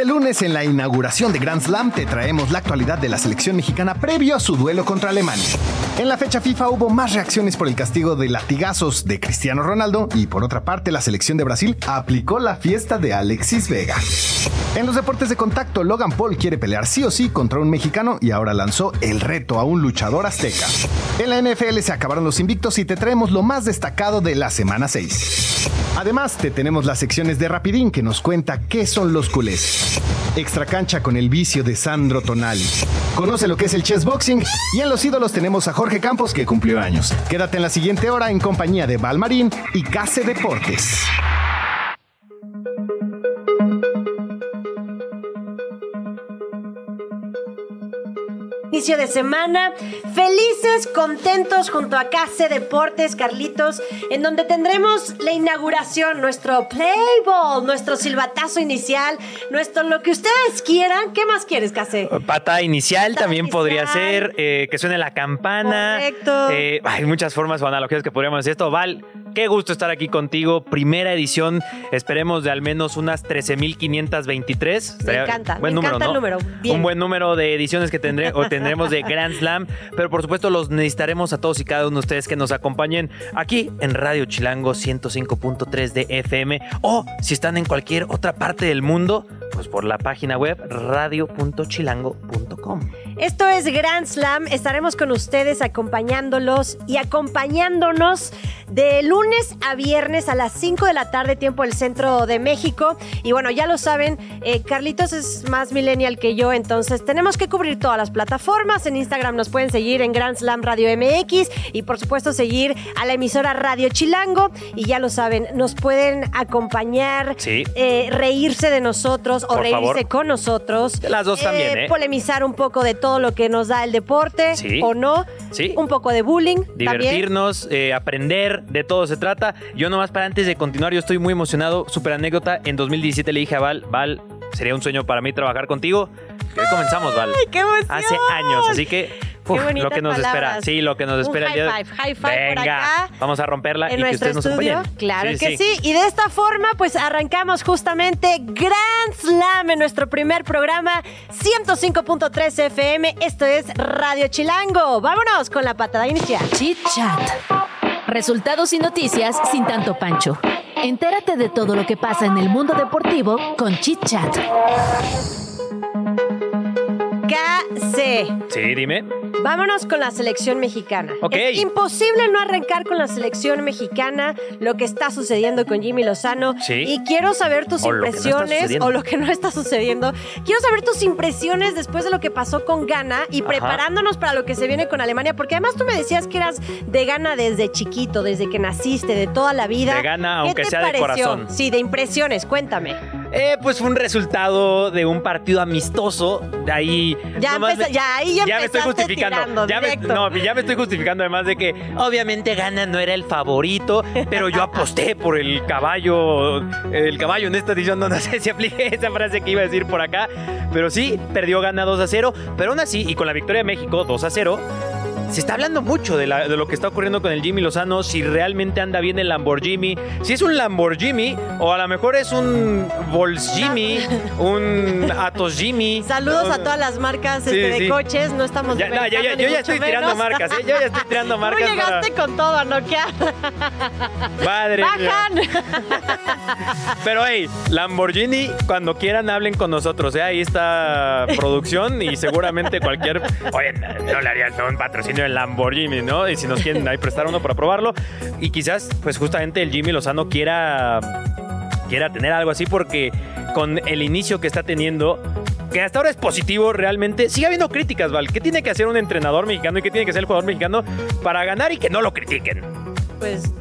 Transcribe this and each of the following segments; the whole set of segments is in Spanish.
Este lunes en la inauguración de Grand Slam te traemos la actualidad de la selección mexicana previo a su duelo contra Alemania. En la fecha FIFA hubo más reacciones por el castigo de latigazos de Cristiano Ronaldo y por otra parte la selección de Brasil aplicó la fiesta de Alexis Vega. En los deportes de contacto, Logan Paul quiere pelear sí o sí contra un mexicano y ahora lanzó el reto a un luchador azteca. En la NFL se acabaron los invictos y te traemos lo más destacado de la semana 6. Además, te tenemos las secciones de Rapidín que nos cuenta qué son los culés. Extra cancha con el vicio de Sandro Tonali. Conoce lo que es el chess boxing y en los ídolos tenemos a Jorge Campos que cumplió años. Quédate en la siguiente hora en compañía de Valmarín y Case Deportes. Inicio de semana, felices, contentos junto a Case Deportes, Carlitos, en donde tendremos la inauguración, nuestro play ball, nuestro silbatazo inicial, nuestro lo que ustedes quieran. ¿Qué más quieres, Case? Pata inicial Pata también podría ser, eh, que suene la campana. Correcto. Eh, hay muchas formas o analogías que podríamos decir esto. Val, qué gusto estar aquí contigo. Primera edición, esperemos de al menos unas 13.523. Estaría- encanta, buen me número, encanta el número. Bien. Un buen número de ediciones que tendré, o tendremos de Grand Slam. Pero por supuesto los necesitaremos a todos y cada uno de ustedes que nos acompañen aquí en Radio Chilango 105.3 de FM. O si están en cualquier otra parte del mundo, pues por la página web radio.chilango.com. Esto es Grand Slam. Estaremos con ustedes acompañándolos y acompañándonos de lunes a viernes a las 5 de la tarde, tiempo del centro de México. Y bueno, ya lo saben, eh, Carlitos es más millennial que yo, entonces tenemos que cubrir todas las plataformas. En Instagram nos pueden seguir en Grand Slam Radio MX y por supuesto seguir a la emisora Radio Chilango. Y ya lo saben, nos pueden acompañar, Sí. eh, reírse de nosotros o Por reírse favor. con nosotros. De las dos también, ¿eh? Polemizar un poco de todo lo que nos da el deporte Sí. o no. Sí. Un poco de bullying divertirnos, eh, aprender, de todo se trata. Yo nomás para antes de continuar, yo estoy muy emocionado, súper anécdota. En 2017 le dije a Val, Val, sería un sueño para mí trabajar contigo. Hoy comenzamos, Val. ¡Qué emoción! Hace años, así que uf, Qué bonitas lo que nos espera. Sí, lo que nos Un espera el high día de- five, high five por Venga, acá. vamos a romperla en y que nuestro ustedes nos estudio. acompañen. Claro que sí. Y de esta forma, pues arrancamos justamente Grand Slam en nuestro primer programa 105.3 FM. Esto es Radio Chilango. Vámonos con la patada inicial. Chit Chat. Resultados y noticias sin tanto pancho. Entérate de todo lo que pasa en el mundo deportivo con Chit Chat. KC. Sí, dime. Vámonos con la selección mexicana. Ok. Es imposible no arrancar con la selección mexicana, lo que está sucediendo con Jimmy Lozano. Sí. Y quiero saber tus O no impresiones sucediendo. o lo que no está sucediendo. Quiero saber tus impresiones después de lo que pasó con Ghana y Ajá. preparándonos para lo que se viene con Alemania, porque además tú me decías que eras de Ghana desde chiquito, desde que naciste, de toda la vida. De Ghana, ¿Qué aunque sea de corazón. Sí, de impresiones, cuéntame. Eh, pues fue un resultado de un partido amistoso. De ahí. Ya ya ahí ya me estoy empezaste justificando. ya, me, no, ya me estoy justificando además de que obviamente Gana no era el favorito, pero yo aposté por el caballo. El caballo en esta edición, no, no sé si apliqué esa frase que iba a decir por acá. Pero sí, perdió Gana 2 a 0. Pero aún así, y con la victoria de México 2 a 0. Se está hablando mucho de, la- de lo que está ocurriendo con el Jimmy Lozano, si realmente anda bien el Lamborghini, si es un Lamborghini o a lo mejor es un Vols Jimmy, un Atos Jimmy. Saludos un- a todas las marcas Sí, este, de sí. coches, no estamos Ya, no, yo ya estoy tirando marcas, ¿eh? Yo ya estoy tirando marcas ¿Cómo llegaste con todo a noquear? Madre mía. ¡Bajan! Pero hey, Lamborghini, cuando quieran hablen con nosotros, ¿eh? Ahí está producción y seguramente cualquier... Oye, no le harían un patrocinio en Lamborghini, ¿no? Y si nos quieren ahí prestar uno para probarlo. Y quizás, pues justamente el Jimmy Lozano quiera, quiera tener algo así porque con el inicio que está teniendo... Que hasta ahora es positivo realmente. Sigue habiendo críticas, Val. ¿Qué tiene que hacer un entrenador mexicano y qué tiene que hacer el jugador mexicano para ganar y que no lo critiquen? Pues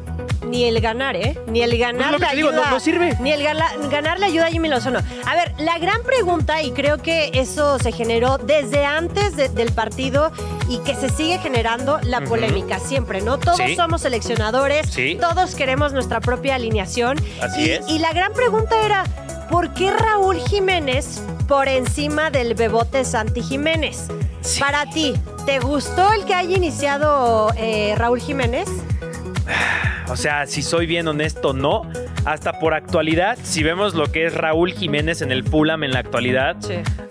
ni el ganar, ¿eh? Ni el ganar Pues lo que te digo, ayuda. no- no sirve. Ni el gala- ganar le ayuda a Jimmy Lozano. A ver, la gran pregunta, y creo que eso se generó desde antes de- del partido y que se sigue generando la polémica siempre, ¿no? Todos Sí. somos seleccionadores, Sí. todos queremos nuestra propia alineación. Así y, es. y la gran pregunta era, ¿por qué Raúl Jiménez por encima del bebote Santi Jiménez? Sí. Para ti, ¿te gustó el que haya iniciado eh, Raúl Jiménez? O sea, si soy bien honesto, no. Hasta por actualidad, si vemos lo que es Raúl Jiménez en el Fulham en la actualidad,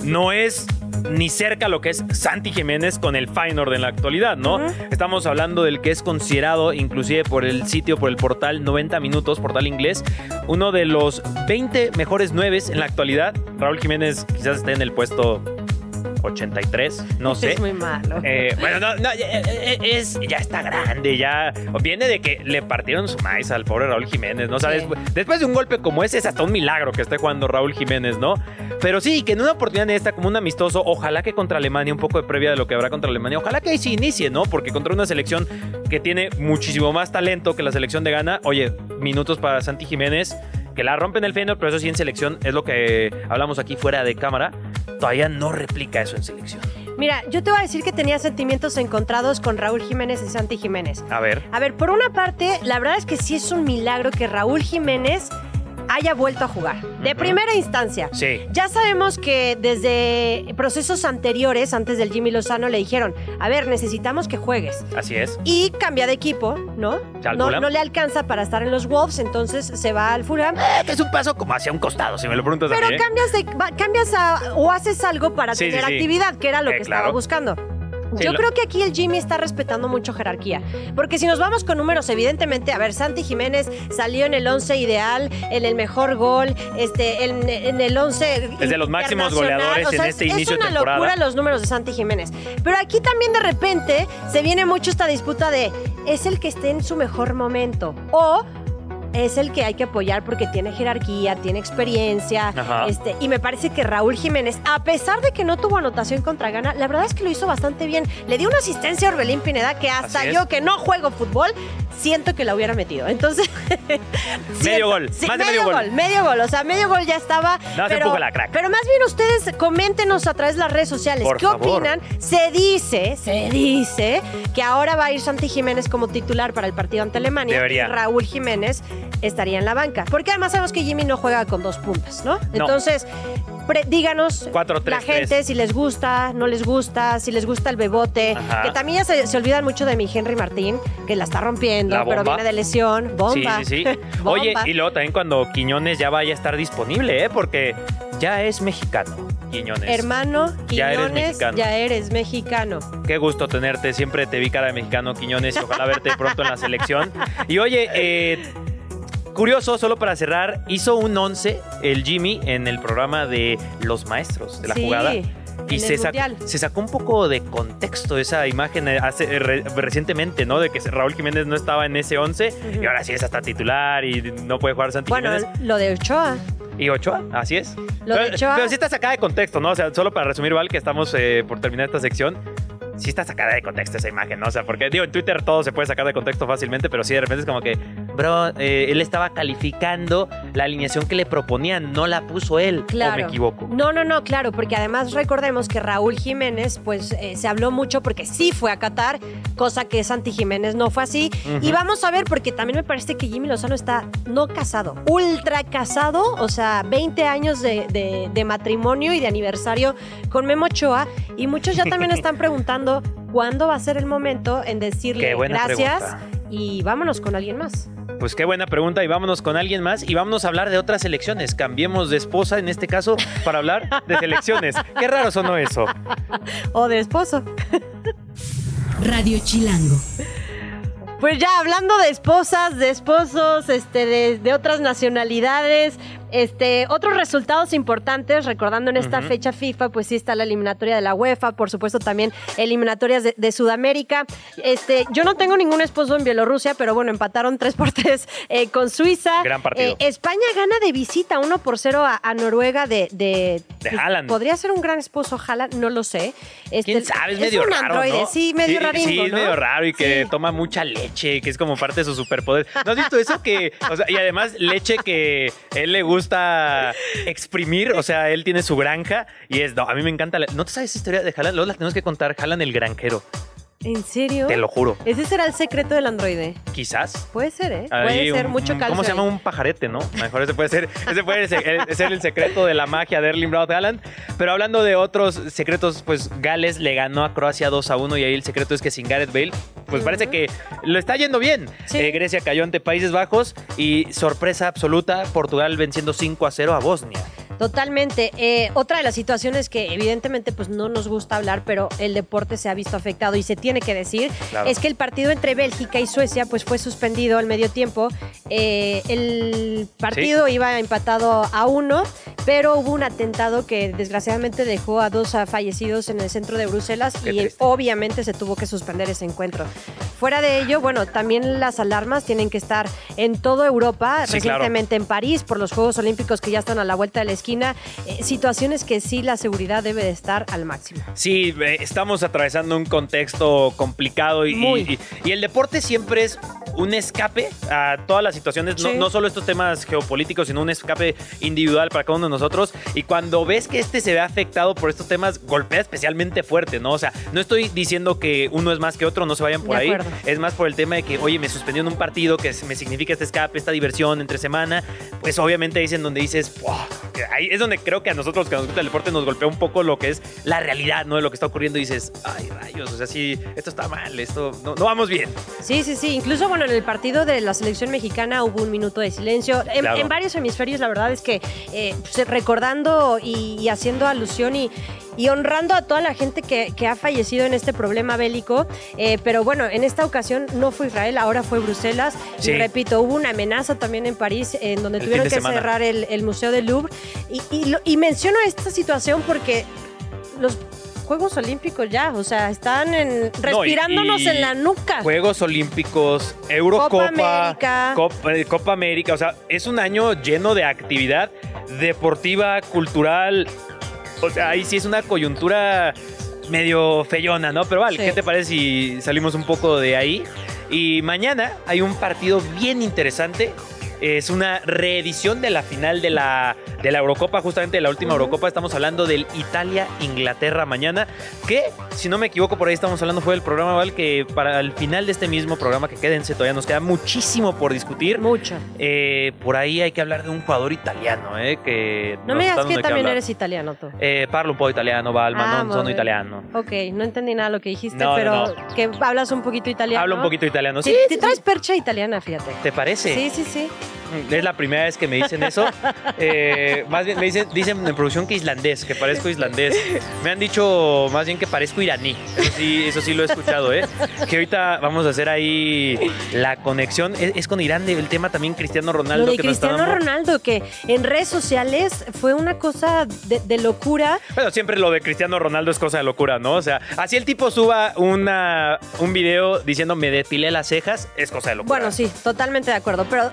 no es ni cerca lo que es Santi Jiménez con el Feyenoord en la actualidad, ¿no? Estamos hablando del que es considerado, inclusive por el sitio, por el portal 90 Minutos, portal inglés, uno de los 20 mejores nueves en la actualidad. Raúl Jiménez quizás esté en el puesto 83, no sé. Es muy malo. Eh, bueno, no, no, eh, eh, es, ya está grande, ya. Viene de que le partieron su maíz al pobre Raúl Jiménez, ¿no? O sea, Sí. después, después de un golpe como ese, es hasta un milagro que esté jugando Raúl Jiménez, ¿no? Pero sí, que en una oportunidad esta, como un amistoso, ojalá que contra Alemania, un poco de previa de lo que habrá contra Alemania, ojalá que ahí sí inicie, ¿no? Porque contra una selección que tiene muchísimo más talento que la selección de Ghana, oye, minutos para Santi Jiménez. Que la rompen el Feyenoord, pero eso sí en selección es lo que hablamos aquí fuera de cámara. Todavía no replica eso en selección. Mira, yo te voy a decir que tenía sentimientos encontrados con Raúl Jiménez y Santi Jiménez. A ver. A ver, por una parte, la verdad es que sí es un milagro que Raúl Jiménez haya vuelto a jugar. De primera instancia. Sí. Ya sabemos que desde procesos anteriores, antes del Jimmy Lozano, le dijeron, a ver, necesitamos que juegues. Así es. Y cambia de equipo, ¿no? No, no le alcanza para estar en los Wolves, entonces se va al Fulham. que es un paso como hacia un costado, si me lo preguntas a Pero mí, ¿eh? cambias, de, cambias a- o haces algo para Sí, tener sí, actividad, que era lo Eh, que estaba buscando. Sí, Yo lo- creo que aquí el Jimmy está respetando mucho jerarquía. Porque si nos vamos con números, evidentemente, a ver, Santi Jiménez salió en el 11 ideal, en el mejor gol, este, en, en el 11. Es de los máximos goleadores O sea, en este es, inicio Es de una temporada. locura los números de Santi Jiménez. Pero aquí también de repente se viene mucho esta disputa de ¿es el que esté en su mejor momento? O es el que hay que apoyar porque tiene jerarquía, tiene experiencia. Ajá. Este, y me parece que Raúl Jiménez, a pesar de que no tuvo anotación contra Ghana, la verdad es que lo hizo bastante bien. Le dio una asistencia a Orbelín Pineda que hasta yo que no juego fútbol, siento que la hubiera metido. Entonces. siento- gol, más de medio gol. Medio gol, o sea, medio gol ya estaba. No, se pero, empuja la crack. pero más bien ustedes coméntenos a través de las redes sociales. Por ¿Qué favor. opinan? Se dice, se dice que ahora va a ir Santi Jiménez como titular para el partido ante Alemania. Debería. Y Raúl Jiménez estaría en la banca. Porque además sabemos que Jimmy no juega con dos puntas, ¿no? Entonces, pre- díganos Cuatro, tres, la gente si les gusta, no les gusta, si les gusta el bebote. Ajá. Que también ya se, se olvidan mucho de mi Henry Martín, que la está rompiendo, La pero viene de lesión. Bomba. Sí, sí, sí. Oye, Bomba. y luego también cuando Quiñones ya vaya a estar disponible, ¿eh? Porque ya es mexicano, Quiñones. Hermano, Ya eres Quiñones, mexicano. ya eres mexicano. Qué gusto tenerte. Siempre te vi cara de mexicano, Quiñones, y ojalá verte pronto en la selección. Y oye, eh, curioso, solo para cerrar, hizo un 11 el Jimmy en el programa de Los Maestros de la Sí, jugada. Y se, sac- Mundial. se sacó un poco de contexto esa imagen eh, hace, eh, re- recientemente, ¿no? De que Raúl Jiménez no estaba en ese 11 Ujú. y ahora sí es hasta titular y no puede jugar Santi Bueno, Jiménez. lo de Ochoa. Y Ochoa, así es. Lo de pero, Ochoa- pero sí está sacada de contexto, ¿no? O sea, solo para resumir, Val, que estamos eh, por terminar esta sección. Sí está sacada de contexto esa imagen, ¿no? O sea, porque digo, en Twitter todo se puede sacar de contexto fácilmente, pero sí de repente es como que, bro, eh, él estaba calificando la alineación que le proponían, no la puso él. Claro. ¿O me equivoco? No, no, no, claro, porque además recordemos que Raúl Jiménez, pues eh, se habló mucho porque sí fue a Qatar, cosa que Santi Jiménez no fue así. Y vamos a ver, porque también me parece que Jimmy Lozano está no casado, ultra casado, o sea, 20 años de, de- de matrimonio y de aniversario con Memo Ochoa. Y muchos ya también están preguntando cuándo va a ser el momento en decirle gracias pregunta. y vámonos con alguien más. Pues qué buena pregunta y vámonos con alguien más y vámonos a hablar de otras elecciones. Cambiemos de esposa en este caso para hablar de selecciones. Qué raro sonó eso. O de esposo. Radio Chilango. Pues ya hablando de esposas, de esposos, este, de, de otras nacionalidades, Este, otros resultados importantes, recordando en esta fecha FIFA, pues sí está la eliminatoria de la UEFA, por supuesto también eliminatorias de, de Sudamérica. Este, yo no tengo ningún esposo en Bielorrusia, pero bueno, empataron 3 por 3 eh, con Suiza. Gran partido. Eh, España gana de visita 1 por 0 a, a Noruega de, de, De Haaland. Podría ser un gran esposo Haaland, no lo sé. Este, ¿Quién sabe? Es medio un raro, androide, ¿no? sí, medio sí, raringo, Sí, es ¿no? medio raro y que Sí. toma mucha leche, que es como parte de su superpoder. ¿No has visto eso? que o sea, Y además leche que él le gusta exprimir, o sea, él tiene su granja y es... No, a mí me encanta... la- ¿No te sabes esa historia de Haaland? Luego la tenemos que contar. Haaland el granjero, ¿En serio? te lo juro. Ese será el secreto del androide. Quizás. Puede ser, ¿eh? Ahí puede ser un- mucho calcio. ¿Cómo se llama? Un pajarete, ¿no? Mejor ese puede ser, ese puede ser, el- ser el secreto de la magia de Erling Braut Haaland. Pero hablando de otros secretos, pues Gales le ganó a Croacia 2 a 1 y ahí el secreto es que sin Gareth Bale, pues parece que lo está yendo bien. Sí. Eh, Grecia cayó ante Países Bajos y sorpresa absoluta, Portugal venciendo 5 a 0 a Bosnia. Totalmente. Eh, otra de las situaciones que evidentemente pues no nos gusta hablar, pero el deporte se ha visto afectado y se tiene que decir, Claro. es que el partido entre Bélgica y Suecia pues fue suspendido al medio tiempo. Eh, el partido iba empatado a uno, pero hubo un atentado que desgraciadamente dejó a dos ah, fallecidos en el centro de Bruselas Qué y triste. obviamente se tuvo que suspender ese encuentro. Fuera de ello, bueno, también las alarmas tienen que estar en toda Europa, Sí, claro. recientemente en París por los Juegos Olímpicos que ya están a la vuelta de la esquina, eh, situaciones que sí la seguridad debe de estar al máximo. Sí, estamos atravesando un contexto complicado y, y- y el deporte siempre es un escape a todas las situaciones, no, Sí. no solo estos temas geopolíticos, sino un escape individual para cada uno de nosotros. Y cuando ves que este se ve afectado por estos temas, golpea especialmente fuerte, ¿no? O sea, no estoy diciendo que uno es más que otro, no se vayan por De ahí. acuerdo. Es más por el tema de que, oye, me suspendió en un partido que me significa este escape, esta diversión entre semana. Pues obviamente ahí es en donde dices, ahí es donde creo que a nosotros que nos gusta el deporte nos golpea un poco lo que es la realidad, ¿no? De lo que está ocurriendo y dices, ay, rayos, o sea, sí, esto está mal, esto no, no vamos bien. Sí, sí, sí. Incluso, bueno, en el partido de la selección mexicana hubo un minuto de silencio. En, Claro. en varios hemisferios, la verdad es que eh, pues, recordando y, y haciendo alusión y, y honrando a toda la gente que, que ha fallecido en este problema bélico. Eh, pero bueno, en esta ocasión no fue Israel, ahora fue Bruselas. Sí. Y repito, hubo una amenaza también en París, en donde El tuvieron que semana. cerrar el, el Museo del Louvre. Y, y lo- y menciono esta situación porque los Juegos Olímpicos ya, o sea, están en, No, y- respirándonos y en la nuca. Juegos Olímpicos, Eurocopa, América. Copa, eh, Copa América, o sea, es un año lleno de actividad deportiva, cultural. O sea, ahí sí es una coyuntura medio feyona, ¿no? Pero vale, Sí. ¿qué te parece si salimos un poco de ahí? Y mañana hay un partido bien interesante. Es una reedición de la final de la, de la Eurocopa, justamente de la última. Eurocopa. Estamos hablando del Italia-Inglaterra mañana. Que, si no me equivoco, por ahí estamos hablando fue del programa, Val, que para el final de este mismo programa, que quédense, todavía nos queda muchísimo por discutir. Mucho. Eh, por ahí hay que hablar de un jugador italiano, ¿eh? Que No me digas que también eres italiano tú. Eh, parlo un po' italiano, Val, ma Ah, muy sono italiano. Ok, no entendí nada lo que dijiste, No, no, pero no. que hablas un poquito italiano. Hablo un poquito italiano. Sí, Sí, te sí, traes percha italiana, fíjate. ¿Te parece? Sí, sí, sí. Es la primera vez que me dicen eso. Eh, más bien me dicen, dicen en producción que islandés, que parezco islandés. Me han dicho más bien que parezco iraní. Eso sí, eso sí lo he escuchado, ¿eh? Que ahorita vamos a hacer ahí la conexión. Es, es con Irán el tema también Cristiano Ronaldo. Lo de que Cristiano Ronaldo, que en redes sociales fue una cosa de, de locura. Bueno, siempre lo de Cristiano Ronaldo es cosa de locura, ¿no? O sea, así el tipo suba una, un video diciendo me depilé las cejas, es cosa de locura. Bueno, sí, totalmente de acuerdo. Pero,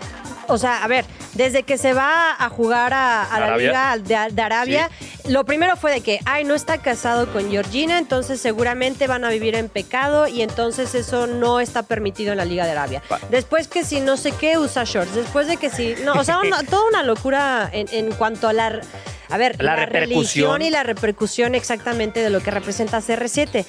o sea, a ver, desde que se va a jugar a, a la. Liga de, de Arabia, lo primero fue de que, ay, no está casado con Georgina, entonces seguramente van a vivir en pecado y entonces eso no está permitido en la Liga de Arabia. Después que si no sé qué usa shorts, después de que si, no, o sea, una- toda una locura en, en cuanto a la... A ver, La la, repercusión. religión y la repercusión exactamente de lo que representa CR7.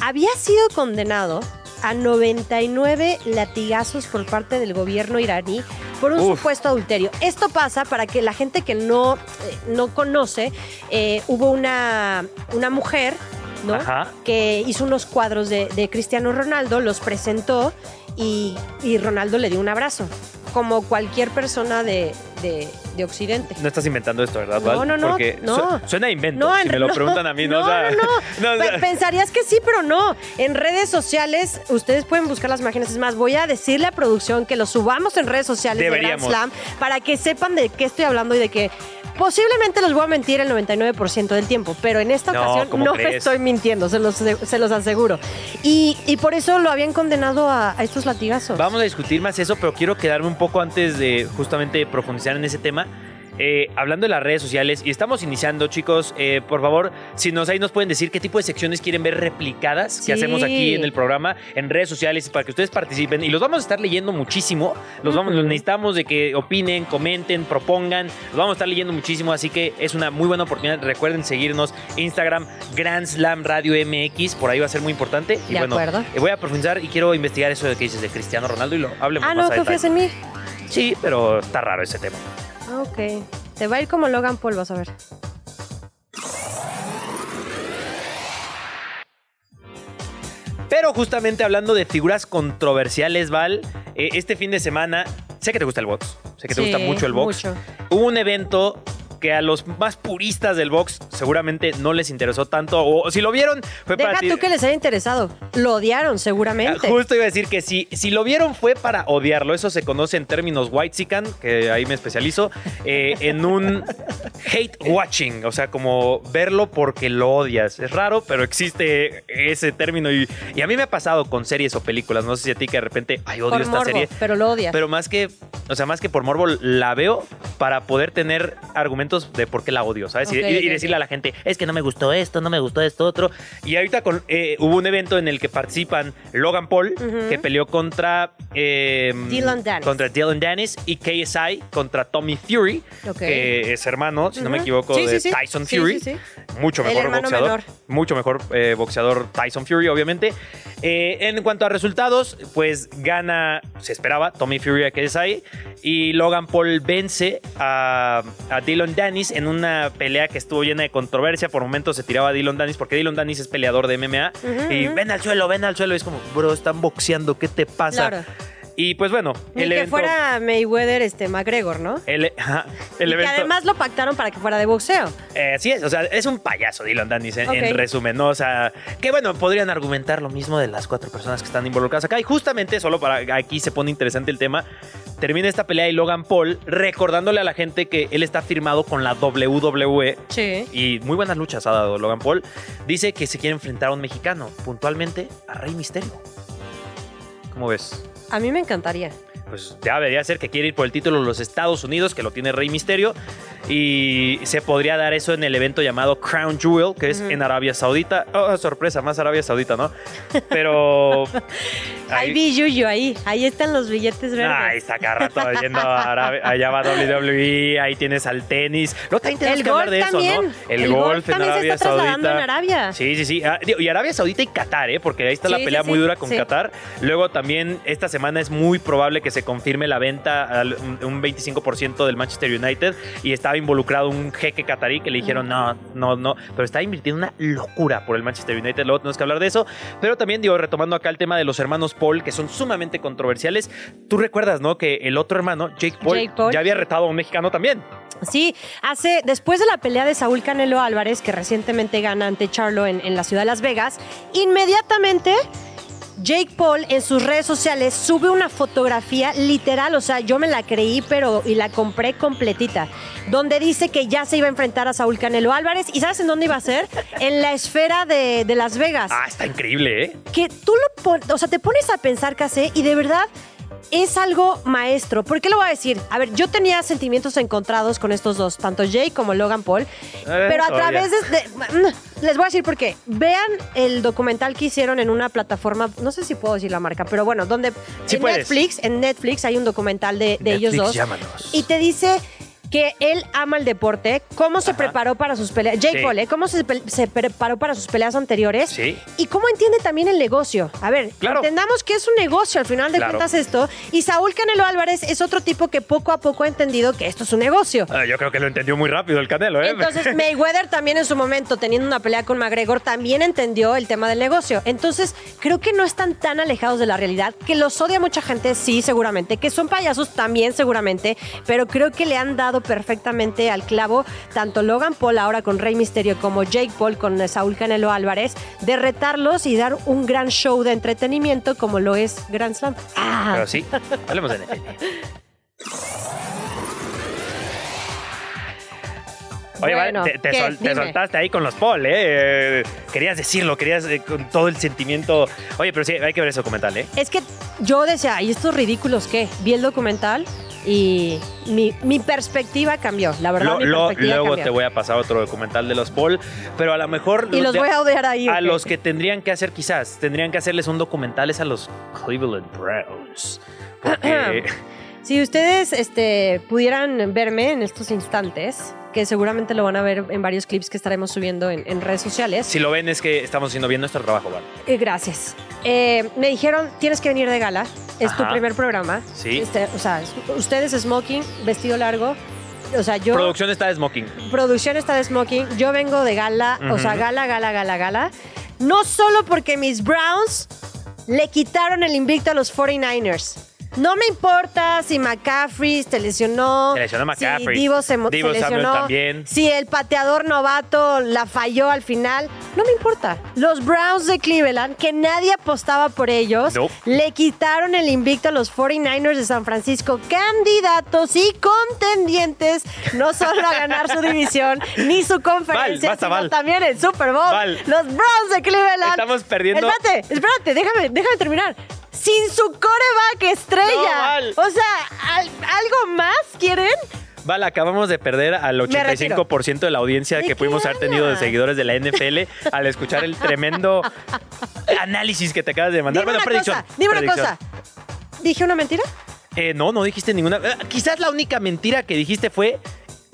Había sido condenado a 99 latigazos por parte del gobierno iraní por un Uf. supuesto adulterio. Esto pasa para que la gente que no, eh, no conoce, eh, hubo una, una mujer, ¿no? Que hizo unos cuadros de, de Cristiano Ronaldo, los presentó y, y Ronaldo le dio un abrazo. como cualquier persona de, de- de Occidente. No estás inventando esto, ¿verdad, No, no, no, Porque no. su- suena a invento. No, si me lo preguntan a mí, ¿no? No, O sea, no, no. Pensarías que sí, pero no. En redes sociales, ustedes pueden buscar las imágenes. Es más, voy a decirle a producción que lo subamos en redes sociales Deberíamos. de Grand Slam para que sepan de qué estoy hablando y de que posiblemente los voy a mentir el 99% del tiempo, pero en esta No, ocasión ¿cómo no crees? estoy mintiendo, se los, se los aseguro. Y, y por eso lo habían condenado a, a estos latigazos. Vamos a discutir más eso, pero quiero quedarme un poco antes de justamente profundizar en ese tema. Eh, hablando de las redes sociales, y estamos iniciando, chicos, eh, por favor, si nos ahí nos pueden decir qué tipo de secciones quieren ver replicadas que hacemos aquí en el programa, en redes sociales, para que ustedes participen. Y los vamos a estar leyendo muchísimo. Los, vamos, los necesitamos de que opinen, comenten, propongan. Los vamos a estar leyendo muchísimo, así que es una muy buena oportunidad. Recuerden seguirnos Instagram, Grand Slam Radio MX, por ahí va a ser muy importante. Y De bueno, acuerdo. eh, voy a profundizar y quiero investigar eso de que dices de Cristiano Ronaldo y lo hablemos ah, más no, confías en mí. Sí, pero está raro ese tema. Ah, Ok. Te va a ir como Logan Paul, vas a ver. Pero justamente hablando de figuras controversiales, Val, eh, este fin de semana, sé que te gusta el box, sé que te Sí, gusta mucho el box. mucho. Hubo un evento que a los más puristas del box seguramente no les interesó tanto, o si lo vieron fue para Deja tú que les haya interesado. Lo odiaron, seguramente. Ah, Justo iba a decir que si, si lo vieron fue para odiarlo. Eso se conoce en términos white que ahí me especializo, eh, en un hate watching, o sea, como verlo porque lo odias. Es raro, pero existe ese término y, y a mí me ha pasado con series o películas. No sé si a ti que de repente, ay, odio Por esta morbo, serie. pero lo odias. Pero más que, o sea, más que por morbo, la veo para poder tener argumentos de por qué la odio, ¿sabes? Y- decirle a la gente, es que no me gustó esto, no me gustó esto otro. Y ahorita con, eh, hubo un evento en el que participan Logan Paul, que peleó contra... eh, Dylan Dennis. Contra Dylan Dennis y KSI contra Tommy Fury, que es hermano, si no me equivoco, Sí, de sí. Tyson Sí, Fury. Mucho mejor boxeador. menor. Mucho mejor eh, boxeador Tyson Fury, obviamente. Eh, en cuanto a resultados, pues gana, se esperaba, Tommy Fury a KSI. Y Logan Paul vence a, a Dylan Dennis en una pelea que estuvo llena de controversia. Por momentos se tiraba a Dylan Dennis porque Dylan Dennis es peleador de MMA. Y ven al suelo, ven al suelo. Y es como, bro, están boxeando, ¿qué te pasa? Claro. Y pues bueno, Ni el que evento. fuera Mayweather, este, McGregor, ¿no? El, ajá, el y evento. que además lo pactaron para que fuera de boxeo. Eh, así es, o sea, es un payaso Dylan Dennis en, en resumen, ¿no? O sea, que bueno, podrían argumentar lo mismo de las cuatro personas que están involucradas acá. Y justamente, solo para aquí se pone interesante el tema, termina esta pelea y Logan Paul recordándole a la gente que él está firmado con la WWE. Sí. Y muy buenas luchas ha dado Logan Paul. Dice que se quiere enfrentar a un mexicano, puntualmente a Rey Misterio. ¿Cómo ves? A mí me encantaría. Pues ya debería ser que quiere ir por el título de los Estados Unidos, que lo tiene Rey Misterio. Y se podría dar eso en el evento llamado Crown Jewel, que es en Arabia Saudita. Oh, sorpresa, más Arabia Saudita, ¿no? Pero. Ahí vi Yuyo, ahí. Ahí están los billetes verdes. Ahí está cada rato yendo a Arabia- allá va WWE, ahí tienes al tenis. Luego también tenemos El que hablar de eso, también. ¿no? El, El golf, golf en se Arabia está trasladando Saudita. en Arabia. Sí, sí, sí. Ah, y Arabia Saudita y Qatar, ¿eh? Porque ahí está la pelea sí, muy dura con Sí. Qatar. Luego también esta semana es muy probable que se confirme la venta al un un 25% del Manchester United y estaba involucrado un jeque qatarí que le dijeron no, no, no, pero está invirtiendo una locura por el Manchester United. Luego tenemos que hablar de eso. Pero también, digo, retomando acá el tema de los hermanos Paul, que son sumamente controversiales. Tú recuerdas, ¿no? Que el otro hermano, Jake Paul, Jake Paul. ya había retado a un mexicano también. Sí, hace, después de la pelea de Saúl Canelo Álvarez, que recientemente gana ante Charlo en, en la ciudad de Las Vegas, inmediatamente Jake Paul en sus redes sociales sube una fotografía literal, o sea, yo me la creí, pero y la compré completita, donde dice que ya se iba a enfrentar a Saúl Canelo Álvarez. ¿Y sabes en dónde iba a ser? En la esfera de, de Las Vegas. Ah, está increíble, ¿eh? que tú lo pon- o sea, te pones a pensar, Casé, y de verdad es algo maestro. ¿Por qué lo voy a decir? A ver, yo tenía sentimientos encontrados con estos dos, tanto Jay como Logan Paul, pero a través de, de- Les voy a decir por qué. Vean el documental que hicieron en una plataforma, no sé si puedo decir la marca, pero bueno, donde Sí en puedes. Netflix, en Netflix hay un documental de, de ellos dos. llámanos. Y te dice que él ama el deporte, cómo se Ajá. preparó para sus peleas, Jake Sí. Paul, ¿eh? cómo se, preparó para sus peleas anteriores Sí. y cómo entiende también el negocio. A ver, Claro. entendamos que es un negocio al final de Claro. cuentas esto y Saúl Canelo Álvarez es otro tipo que poco a poco ha entendido que esto es un negocio. Ah, yo creo que lo entendió muy rápido el Canelo, ¿eh? Entonces Mayweather también en su momento, teniendo una pelea con McGregor, también entendió el tema del negocio. Entonces creo que no están tan alejados de la realidad, que los odia mucha gente, sí, seguramente, que son payasos también seguramente, pero creo que le han dado perfectamente al clavo tanto Logan Paul ahora con Rey Misterio como Jake Paul con eh, Saúl Canelo Álvarez, de retarlos y dar un gran show de entretenimiento como lo es Grand Slam. Ah, Pero sí, hablemos de NFL. Oye, Bueno, te, te soltaste ahí con los Paul, ¿eh? Eh, Querías decirlo, querías eh, con todo el sentimiento. Oye, pero sí, hay que ver ese documental, ¿eh? Es que yo decía, ¿y estos ridículos qué? Vi el documental y mi, mi perspectiva cambió. La verdad, Lo- mi lo- luego cambió. te voy a pasar otro documental de los Paul, pero a lo mejor... Y los de- voy a odiar ahí. A los que tendrían que hacer, quizás, tendrían que hacerles un documental es a los Cleveland Browns. Porque... Si ustedes este, pudieran verme en estos instantes, que seguramente lo van a ver en varios clips que estaremos subiendo en, en redes sociales. si lo ven es que estamos haciendo bien nuestro trabajo, ¿vale? Eh, gracias. Eh, me dijeron, tienes que venir de gala. Es tu primer programa. Sí. Este, o sea, es- ustedes smoking, vestido largo. O sea, yo... Producción está de smoking. producción está de smoking, yo vengo de gala, o sea, gala, gala, gala, gala. No solo porque mis Browns le quitaron el invicto a los 49ers. No me importa si McCaffrey se lesionó. Se lesionó McCaffrey. Si Divo se, Divo lesionó. también. Si el pateador novato la falló al final. No me importa. Los Browns de Cleveland, que nadie apostaba por ellos, le quitaron el invicto a los 49ers de San Francisco, candidatos y contendientes no solo a ganar su división ni su conferencia, Val, sino Val. también el Super Bowl. Val. Los Browns de Cleveland. Estamos perdiendo- Espérate, espérate, déjame, déjame terminar. Sin su coreback estrella. No. O sea, ¿al- ¿algo más quieren? Vale, acabamos de perder al Me retiro. 85% de la audiencia ¿De que pudimos haber tenido de seguidores de la NFL al escuchar el tremendo análisis que te acabas de mandar. Dime Bueno, una predicción. cosa, dime una cosa. ¿Dije una mentira? Eh, no, no dijiste ninguna. eh, quizás la única mentira que dijiste fue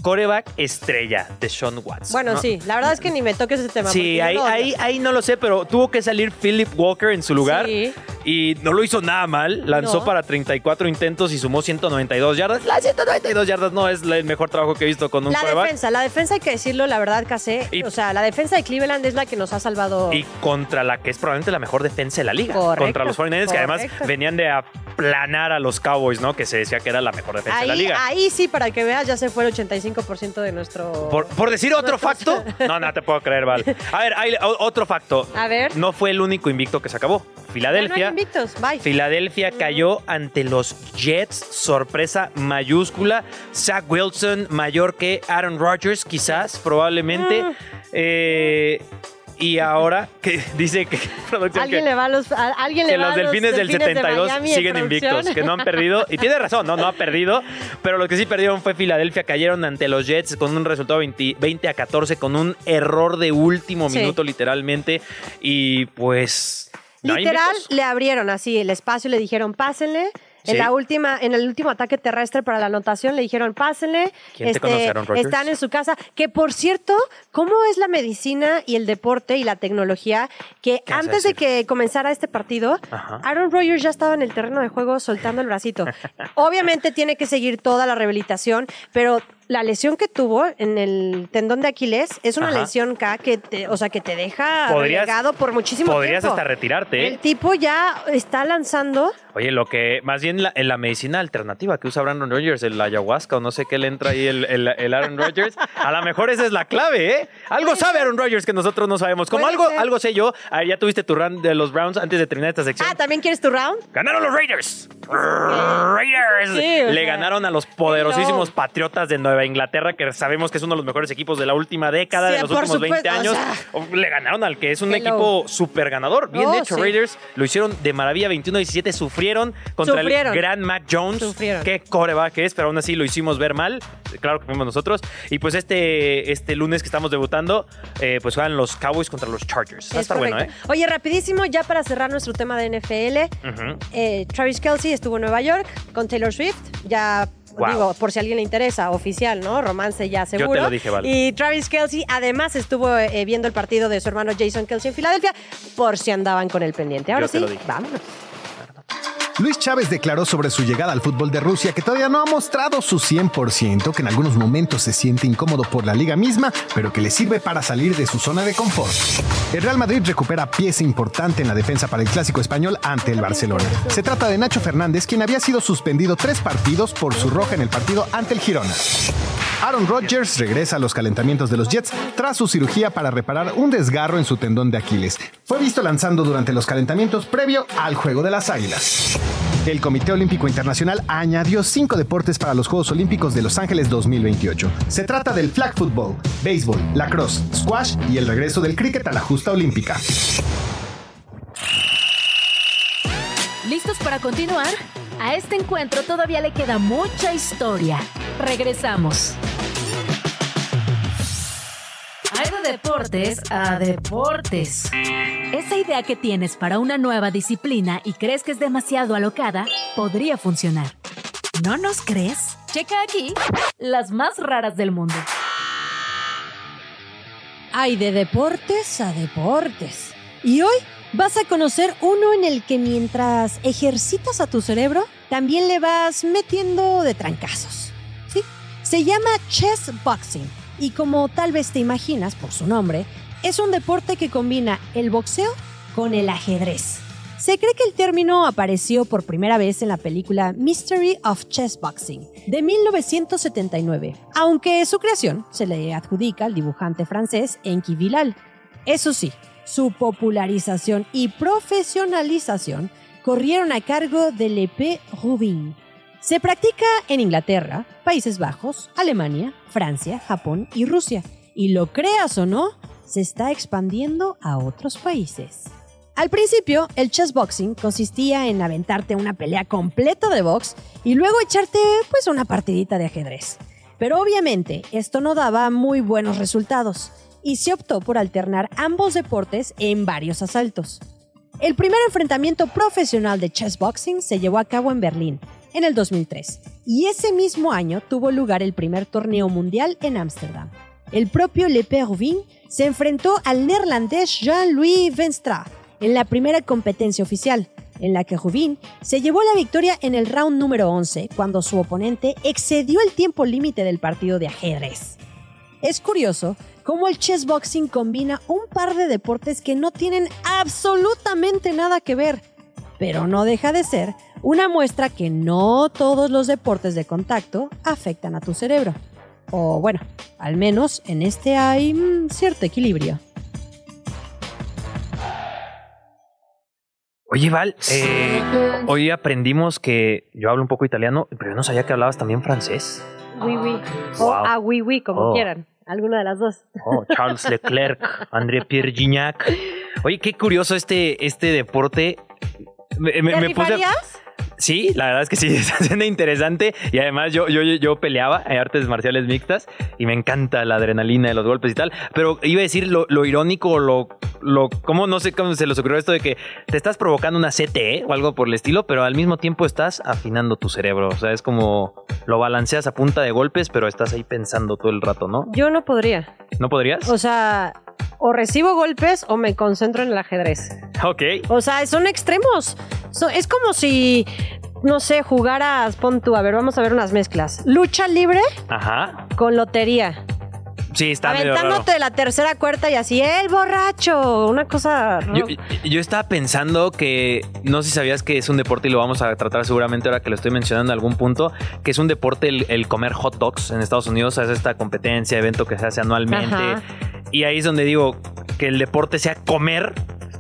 coreback estrella de Sean Watson. Bueno, ¿no? sí, la verdad es que ni me toques ese tema. Sí, ahí, odio. ahí, ahí no lo sé, pero tuvo que salir Philip Walker en su lugar Sí. y no lo hizo nada mal. Lanzó No. para 34 intentos y sumó 192 yardas. Las 192 yardas no es el mejor trabajo que he visto con un La quarterback. defensa, la defensa hay que decirlo, la verdad, Casé. O sea, la defensa de Cleveland es la que nos ha salvado. Y contra la que es probablemente la mejor defensa de la liga. Correcto, contra los 49ers, que además venían de aplanar a los Cowboys, ¿no? Que se decía que era la mejor defensa de la liga. ahí sí, para que veas, ya se fue el 85% de nuestro. Por, por decir otro facto. No, no te puedo creer, Val. A ver, hay otro facto. A ver. No fue el único invicto que se acabó. Ya no hay Filadelfia. invictos, bye. Filadelfia cayó ante los Jets, sorpresa mayúscula. Zach Wilson mayor que Aaron Rodgers, quizás, probablemente. Mm. Eh, y ahora que dice que producción Alguien que- le va a los. a- alguien le que va los delfines del de 72 Miami en siguen invictos, que no han perdido. Y tiene razón, no, no ha perdido. Pero lo que sí perdieron fue Filadelfia. Cayeron ante los Jets con un resultado 20, 20 a 14, con un error de último Sí. minuto, literalmente. Y pues. no Literal, le abrieron así el espacio, le dijeron, pásenle. En, la última, en el último ataque terrestre para la anotación le dijeron, pásenle. Este, ¿Quién te conoce, Aaron Rodgers? están en su casa. Que por cierto, ¿cómo es la medicina y el deporte y la tecnología? Que ¿Qué vas a antes de que comenzara este partido, Ajá. Aaron Rodgers ya estaba en el terreno de juego soltando el bracito. Obviamente tiene que seguir toda la rehabilitación, pero la lesión que tuvo en el tendón de Aquiles es una Ajá. lesión K que te, o sea, que te deja Podrías- relegado por muchísimo Podrías tiempo. hasta retirarte, ¿eh? El tipo ya está lanzando. Oye, lo que más bien la, en la medicina alternativa que usa Brandon Rogers, el ayahuasca o no sé qué le entra ahí el, el- el Aaron Rodgers, a lo mejor esa es la clave, ¿eh? Algo sabe. Aaron Rodgers que nosotros no sabemos. Como algo, ser. algo sé yo. Ah, ya tuviste tu run de los Browns antes de terminar esta sección. Ah, ¿también quieres tu round? ¡Ganaron los Raiders! ¡Raiders! Sí, Le ganaron a los poderosísimos. Patriotas de Nueva Inglaterra, que sabemos que es uno de los mejores equipos de la última década, Sí, de los últimos 20 supuesto, años. o sea. Le ganaron al que es un Hello. equipo súper ganador. Bien Oh, hecho, sí. Raiders. Lo hicieron de maravilla, 21-17. Sufrieron contra Sufrieron. el gran Mac Jones. Sufrieron. Qué coreback es, pero aún así lo hicimos ver mal. Claro que fuimos nosotros. Y pues este, este lunes que estamos debutando, eh, pues juegan los Cowboys contra los Chargers. Va a Es estar bueno, ¿eh? Oye, rapidísimo, ya para cerrar nuestro tema de NFL, eh, Travis Kelsey estuvo en Nueva York con Taylor Swift. Ya Wow. Digo, por si a alguien le interesa, oficial, ¿no? Romance ya seguro. te lo dije, Val. Y Travis Kelsey además estuvo eh, viendo el partido de su hermano Jason Kelsey en Filadelfia, por si andaban con el pendiente. Ahora Yo sí, vámonos. Luis Chávez declaró sobre su llegada al fútbol de Rusia que todavía no ha mostrado su 100%, que en algunos momentos se siente incómodo por la liga misma, pero que le sirve para salir de su zona de confort. El Real Madrid recupera pieza importante en la defensa para el clásico español ante el Barcelona. Se trata de Nacho Fernández, quien había sido suspendido tres partidos por su roja en el partido ante el Girona. Aaron Rodgers regresa a los calentamientos de los Jets tras su cirugía para reparar un desgarro en su tendón de Aquiles. Fue visto lanzando durante los calentamientos previo al Juego de las Águilas. El Comité Olímpico Internacional añadió cinco deportes para los Juegos Olímpicos de Los Ángeles 2028. Se trata del flag football, béisbol, lacrosse, squash y el regreso del cricket a la justa olímpica. ¿Listos para continuar? A este encuentro todavía le queda mucha historia. Regresamos. Hay de deportes a deportes. Esa idea que tienes para una nueva disciplina y crees que es demasiado alocada, podría funcionar. ¿No nos crees? Checa aquí las más raras del mundo. Hay de deportes a deportes. Y hoy vas a conocer uno en el que mientras ejercitas a tu cerebro, también le vas metiendo de trancazos. ¿Sí? Se llama chess boxing y como tal vez te imaginas por su nombre, es un deporte que combina el boxeo con el ajedrez. Se cree que el término apareció por primera vez en la película Mystery of Chess Boxing de 1979, aunque su creación se le adjudica al dibujante francés Enki Villal. Eso sí, su popularización y profesionalización corrieron a cargo de L'Épée Rubin. Se practica en Inglaterra, Países Bajos, Alemania, Francia, Japón y Rusia. Y lo creas o no, se está expandiendo a otros países. Al principio, el chess boxing consistía en aventarte una pelea completa de box y luego echarte pues una partidita de ajedrez. Pero obviamente esto no daba muy buenos resultados y se optó por alternar ambos deportes en varios asaltos. El primer enfrentamiento profesional de chess boxing se llevó a cabo en Berlín en el 2003 y ese mismo año tuvo lugar el primer torneo mundial en Ámsterdam. El propio Le Rubin se enfrentó al neerlandés Jean-Louis Venstra en la primera competencia oficial, en la que Rubin se llevó la victoria en el round número 11 cuando su oponente excedió el tiempo límite del partido de ajedrez. Es curioso cómo el chess boxing combina un par de deportes que no tienen absolutamente nada que ver, pero no deja de ser una muestra que no todos los deportes de contacto afectan a tu cerebro. O bueno, al menos en este hay mm, cierto equilibrio. Oye, Val, eh, hoy aprendimos que yo hablo un poco italiano, pero yo no sabía que hablabas también francés. Oui, oui. O Wow. ah, oui, oui, como Oh. quieran. Alguna de las dos. Oh, Charles Leclerc, André Pierre Gignac. Oye, qué curioso este, este deporte. Me, me- ¿Te me puse a-? Sí, la verdad es que sí, está siendo interesante. Y además yo, yo, yo peleaba en artes marciales mixtas y me encanta la adrenalina de los golpes y tal. Pero iba a decir lo, lo irónico, lo, lo, cómo no sé cómo se les ocurrió esto de que te estás provocando una CTE o algo por el estilo, pero al mismo tiempo estás afinando tu cerebro. O sea, es como lo balanceas a punta de golpes, pero estás ahí pensando todo el rato, ¿no? Yo no podría. ¿No podrías? O sea, o recibo golpes o me concentro en el ajedrez. Ok. O sea, son extremos. So- es como si, no sé, jugaras, pon tú, a ver, vamos a ver unas mezclas. Lucha libre Ajá. con lotería. Sí, está. Aventándote de la tercera cuerda y así, el borracho. Una cosa. Yo, yo estaba pensando que, no sé si sabías que es un deporte y lo vamos a tratar seguramente ahora que lo estoy mencionando en algún punto, que es un deporte el, el comer hot dogs en Estados Unidos, es esta competencia, evento que se hace anualmente. Ajá. Y ahí es donde digo que el deporte sea comer,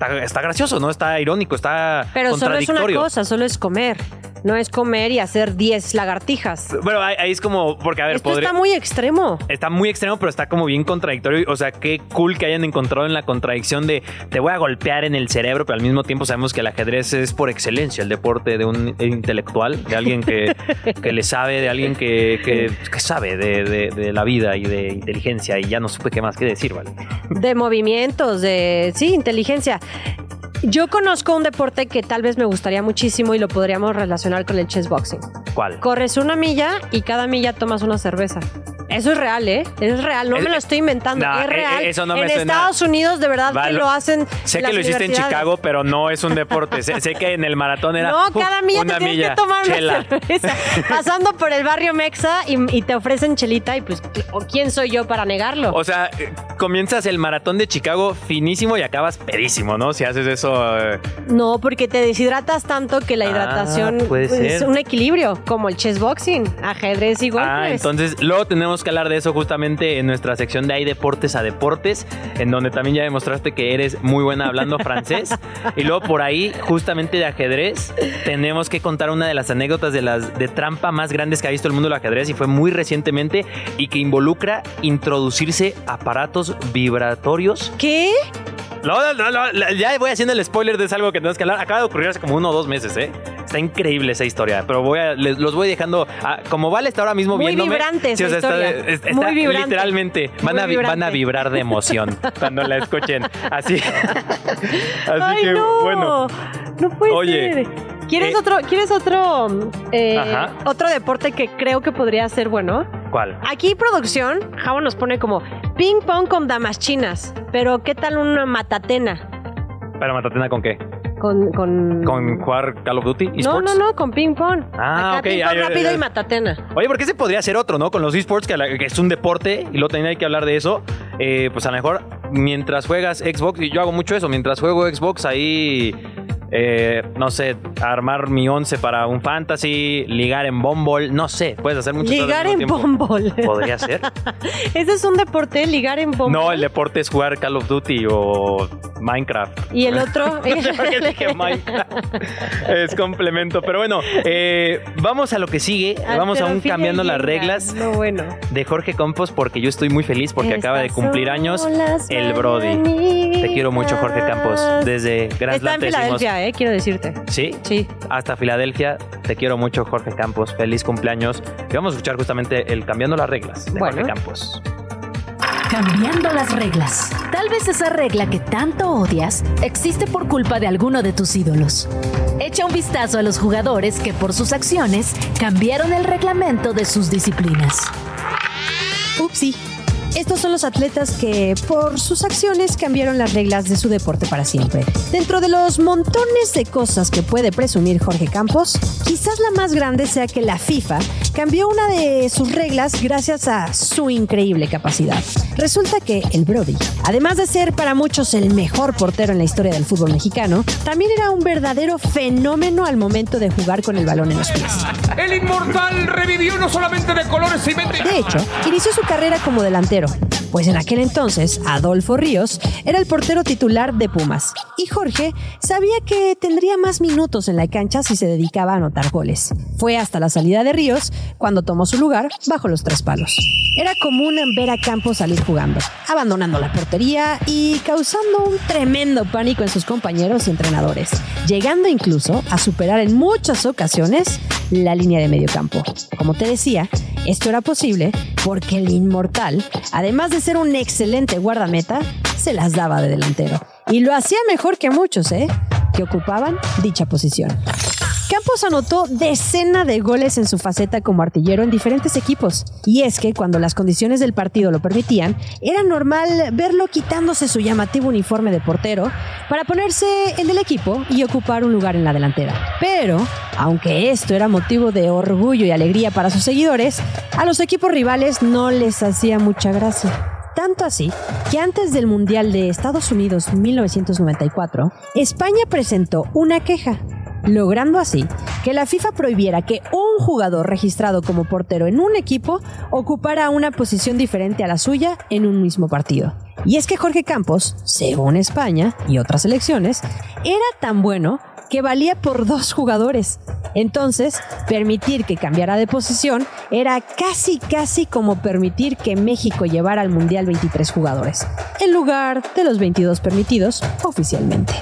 está, está gracioso, ¿no? Está irónico, está Pero solo es una cosa, solo es comer. No es comer y hacer 10 lagartijas. Bueno, ahí, ahí es como, porque a ver, Esto podría- está muy extremo. Está muy extremo, pero está como bien contradictorio. O sea, qué cool que hayan encontrado en la contradicción de te voy a golpear en el cerebro, pero al mismo tiempo sabemos que el ajedrez es por excelencia el deporte de un intelectual, de alguien que, que le sabe, de alguien que, que- que sabe de, de- de la vida y de inteligencia. Y ya no supe qué más que decir, ¿vale? De movimientos, de. Sí, inteligencia. Yo conozco un deporte que tal vez me gustaría muchísimo y lo podríamos relacionar con el chess boxing. ¿Cuál? Corres una milla y cada milla tomas una cerveza. Eso es real, ¿eh? Es real, no me lo estoy inventando, No, es eh, real. eso no me en suena- Estados Unidos de verdad Va, que lo- hacen. Sé que lo hiciste en. Chicago, pero no es un deporte. sé, sé que en el maratón era No, cada milla una te tienes milla, que tomar chela. una cerveza. Pasando por el barrio Mexa y, y te ofrecen chelita y pues, ¿o ¿quién soy yo para negarlo? O sea, eh, comienzas el maratón de Chicago finísimo y acabas pedísimo, ¿no? Si haces eso. eh, No, porque te deshidratas tanto que la Ah, hidratación es ser. un equilibrio, como el chess boxing, ajedrez igual. Ah, pues. entonces luego tenemos que hablar de eso justamente en nuestra sección de Hay Deportes a Deportes, en donde también ya demostraste que eres muy buena hablando francés. Y luego por ahí, justamente de ajedrez, tenemos que contar una de las anécdotas de las de trampa más grandes que ha visto el mundo del ajedrez y fue muy recientemente y que involucra introducirse aparatos vibratorios. ¿Qué? No, no, no, no, ya voy haciendo el spoiler de es algo que tenemos que hablar. Acaba de ocurrir hace como uno o dos meses, ¿eh? Está increíble esa historia, pero voy a, les- los voy dejando. ah, como Vale está ahora mismo Muy viéndome. vibrante esa está, historia. Es- está Muy vibrante. literalmente. Van Muy a, van vibrar de emoción cuando la escuchen. Así. Así Ay, que, no. bueno. No puede Oye, ser. ¿Quieres eh, otro, ¿quieres otro, eh, otro deporte que creo que podría ser bueno? ¿Cuál? Aquí producción, Javo nos pone como ping pong con damas chinas, pero ¿qué tal una matatena? ¿Pero Matatena con qué? Con, con... ¿Con jugar Call of Duty? No, eSports? no, no, con ping pong. Ah, Acá ok, Ping pong ay, ay, rápido ay. y matatena. Oye, porque ese podría ser otro, ¿no? Con los esports, que, la- que es un deporte, y luego también hay que hablar de eso. eh, pues a lo mejor mientras juegas Xbox, y yo hago mucho eso, mientras juego Xbox ahí, eh, no sé, armar mi once para un fantasy, ligar en Bumble, no sé, puedes hacer muchas cosas Ligar al en. Bumble. ¿Podría ser? Ese es un deporte, ligar en Bumble. No, el deporte es jugar Call of Duty o Minecraft. Y el otro... No sé por qué dije Minecraft. Es complemento. Pero bueno, eh, vamos a lo que sigue. Vamos aún cambiando las reglas No, bueno. de Jorge Campos porque yo estoy muy feliz porque acaba de cumplir años el Brody. Te quiero mucho, Jorge Campos. Desde Grand Está en Filadelfia, eh, quiero decirte. ¿Sí? Sí. Hasta Filadelfia. Te quiero mucho, Jorge Campos. Feliz cumpleaños. Y vamos a escuchar justamente el Cambiando las reglas de Bueno. Jorge Campos. Cambiando las reglas. Tal vez esa regla que tanto odias existe por culpa de alguno de tus ídolos. Echa un vistazo a los jugadores que por sus acciones cambiaron el reglamento de sus disciplinas. Upsi. Estos son los atletas que, por sus acciones, cambiaron las reglas de su deporte para siempre. Dentro de los montones de cosas que puede presumir Jorge Campos, quizás la más grande sea que la FIFA cambió una de sus reglas gracias a su increíble capacidad. Resulta que el Brody, además de ser para muchos el mejor portero en la historia del fútbol mexicano, también era un verdadero fenómeno al momento de jugar con el balón en los pies. El inmortal revivió no solamente de colores y mente. De hecho, inició su carrera como delantero, pues en aquel entonces Adolfo Ríos era el portero titular de Pumas y Jorge sabía que tendría más minutos en la cancha si se dedicaba a anotar goles. Fue hasta la salida de Ríos cuando tomó su lugar bajo los tres palos. Era común ver a Campos salir jugando, abandonando la portería y causando un tremendo pánico en sus compañeros y entrenadores, llegando incluso a superar en muchas ocasiones la línea de medio campo. Como te decía, esto era posible porque el inmortal, además de ser un excelente guardameta, se las daba de delantero. Y lo hacía mejor que muchos, ¿eh? Que ocupaban dicha posición. Campos anotó decena de goles en su faceta como artillero en diferentes equipos. Y es que cuando las condiciones del partido lo permitían, era normal verlo quitándose su llamativo uniforme de portero para ponerse el del equipo y ocupar un lugar en la delantera. Pero, aunque esto era motivo de orgullo y alegría para sus seguidores, a los equipos rivales no les hacía mucha gracia. Tanto así que antes del Mundial de Estados Unidos 1994, España presentó una queja, logrando así que la FIFA prohibiera que un jugador registrado como portero en un equipo ocupara una posición diferente a la suya en un mismo partido. Y es que Jorge Campos, según España y otras elecciones, era tan bueno que valía por dos jugadores. Entonces, permitir que cambiara de posición era casi casi como permitir que México llevara al Mundial 23 jugadores, en lugar de los 22 permitidos oficialmente.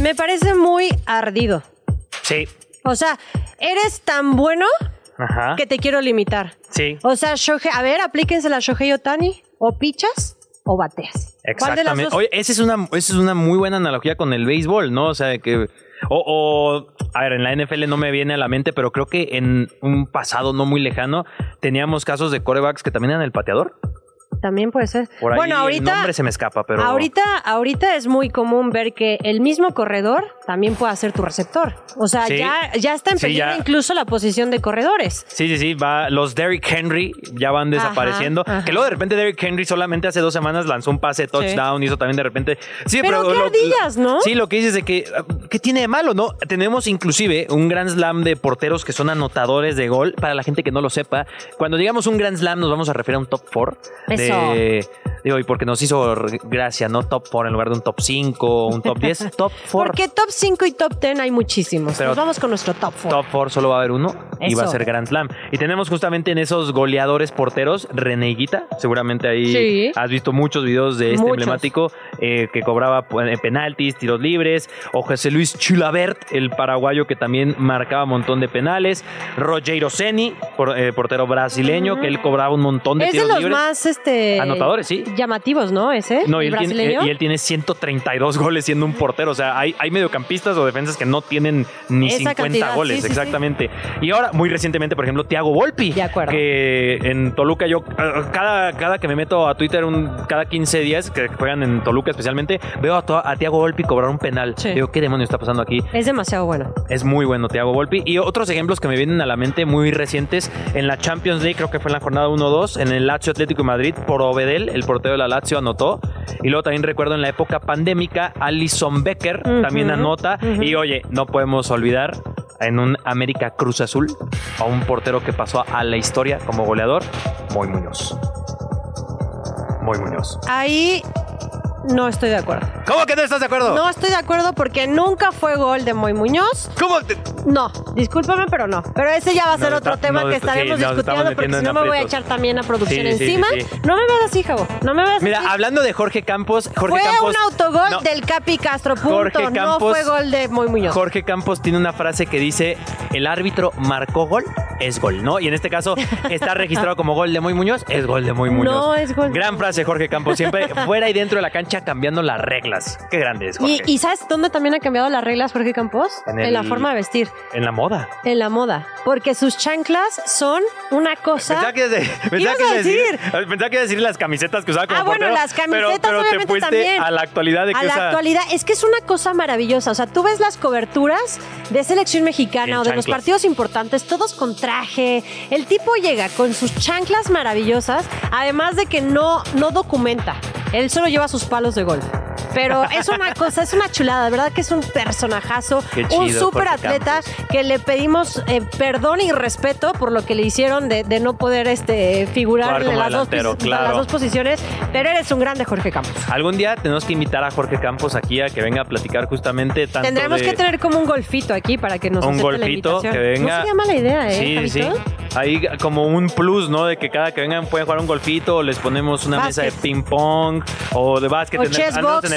Me parece muy ardido. Sí. O sea, eres tan bueno Ajá. que te quiero limitar. Sí. O sea, Shohei, a ver, aplíquensela a Shohei Otani. ¿O Pichas? o bateas. ¿Cuál de las Exactamente. Oye, esa es, una, esa es una muy buena analogía con el béisbol, ¿no? O sea, que... O, o, a ver, en la NFL no me viene a la mente, pero creo que en un pasado no muy lejano teníamos casos de corebacks que también eran el pateador. También puede ser. Por ahí bueno, el ahorita, nombre se me escapa, pero... ahorita, ahorita es muy común ver que el mismo corredor también puede ser tu receptor. O sea, Sí. ya, ya está en Sí, peligro ya. incluso la posición de corredores. Sí, sí, sí, va, los Derrick Henry ya van desapareciendo. ajá. Que luego de repente Derrick Henry solamente hace dos semanas lanzó un pase touchdown, hizo también de repente. Sí, Pero pero, qué lo- ardillas, ¿no? Sí, lo que dices de que ¿qué tiene de malo, no? Tenemos inclusive un Grand Slam de porteros que son anotadores de gol. Para la gente que no lo sepa, cuando digamos un Grand Slam nos vamos a referir a un top 4 de digo, y porque nos hizo gracia, no top 4 en lugar de un top 5, un top 10, top 4. Porque top 5 y top 10 hay muchísimos. Pero Nos vamos con nuestro top 4. Top 4 solo va a haber uno y va a ser Grand Slam. Y tenemos justamente en esos goleadores porteros René Higuita. Seguramente ahí Sí. has visto muchos videos de este Muchos. emblemático eh, que cobraba eh, penaltis, tiros libres. O José Luis Chulabert, el paraguayo que también marcaba un montón de penales. Rogero Ceni, por- eh, portero brasileño, que él cobraba un montón de Es de tiros los libres. más este, Anotadores, sí. llamativos, ¿no? Ese. No, y él, tiene, brasileño. y él tiene 132 goles siendo un portero. O sea, hay, hay mediocampistas o defensas que no tienen ni Esa 50 cantidad, goles, sí, sí, sí. exactamente. Y ahora, muy recientemente, por ejemplo, Thiago Volpi. De acuerdo. Que en Toluca yo, eh, cada, cada que me meto a Twitter, un, cada 15 días que juegan en Toluca especialmente, veo a, a Thiago Volpi cobrar un penal. Digo, ¿qué demonio está pasando aquí? Es demasiado bueno. Es muy bueno Thiago Volpi. Y otros ejemplos que me vienen a la mente muy recientes, en la Champions League, creo que fue en la jornada 1-2, en el Lazio Atlético de Madrid, por Obedel, el portero de la Lazio, anotó. Y luego también recuerdo en la época pandémica, Alison Becker también anota. Y oye, no podemos olvidar en un América Cruz Azul a un portero que pasó a la historia como goleador, Moy Muñoz. Moy Muñoz. Ahí no estoy de acuerdo. ¿Cómo que no estás de acuerdo? No estoy de acuerdo porque nunca fue gol de Moy Muñoz. ¿Cómo? te- No, discúlpame, pero no. Pero ese ya va a ser otro está- tema que estaremos sí, discutiendo porque si no me voy a echar también a producción Sí, sí, encima. sí, sí. No me veas así, Javo. No me veas Mira, así. hablando de Jorge Campos, Jorge fue Campos. un autogol No. del Capi Castro, punto. Jorge no Campos- fue gol de Moy Muñoz. Jorge Campos tiene una frase que dice, el árbitro marcó gol, es gol, ¿no? Y en este caso está registrado como gol de Moy Muñoz, es gol de Moy Muñoz. No, es gol. Gran frase, Jorge Campos, siempre fuera y dentro de la cancha cambiando las reglas. Qué grande es, Jorge. Y, y ¿sabes dónde también ha cambiado las reglas Jorge Campos? En la forma de vestir, En la moda. en la moda. Porque sus chanclas son una cosa... Pensaba que, pensaba que decir, decir? pensaba que decir las camisetas que usaba como Ah, bueno, las pero- camisetas pero, te obviamente fuiste también. a la actualidad de que a la usa- actualidad, es que es una cosa maravillosa. O sea, tú ves las coberturas de selección mexicana En o de los chanclas. partidos importantes, todos con traje. El tipo llega con sus chanclas maravillosas, además de que no, no documenta. Él solo lleva sus palos de golf. Pero es una cosa, es una chulada, de verdad que es un personajazo, Qué un chido, súper atleta que le pedimos eh, perdón y respeto por lo que le hicieron de, de no poder este, figurar en las dos, claro. las dos posiciones, pero eres un grande Jorge Campos. Algún día tenemos que invitar a Jorge Campos aquí a que venga a platicar justamente tanto Tendremos de- que tener como un golfito aquí para que nos un la golfito invitación. que venga. No sería mala idea, ¿eh, Sí, sí. Ahí como un plus, ¿no? De que cada que vengan pueden jugar un golfito o les ponemos una mesa de ping pong o de básquet O en el-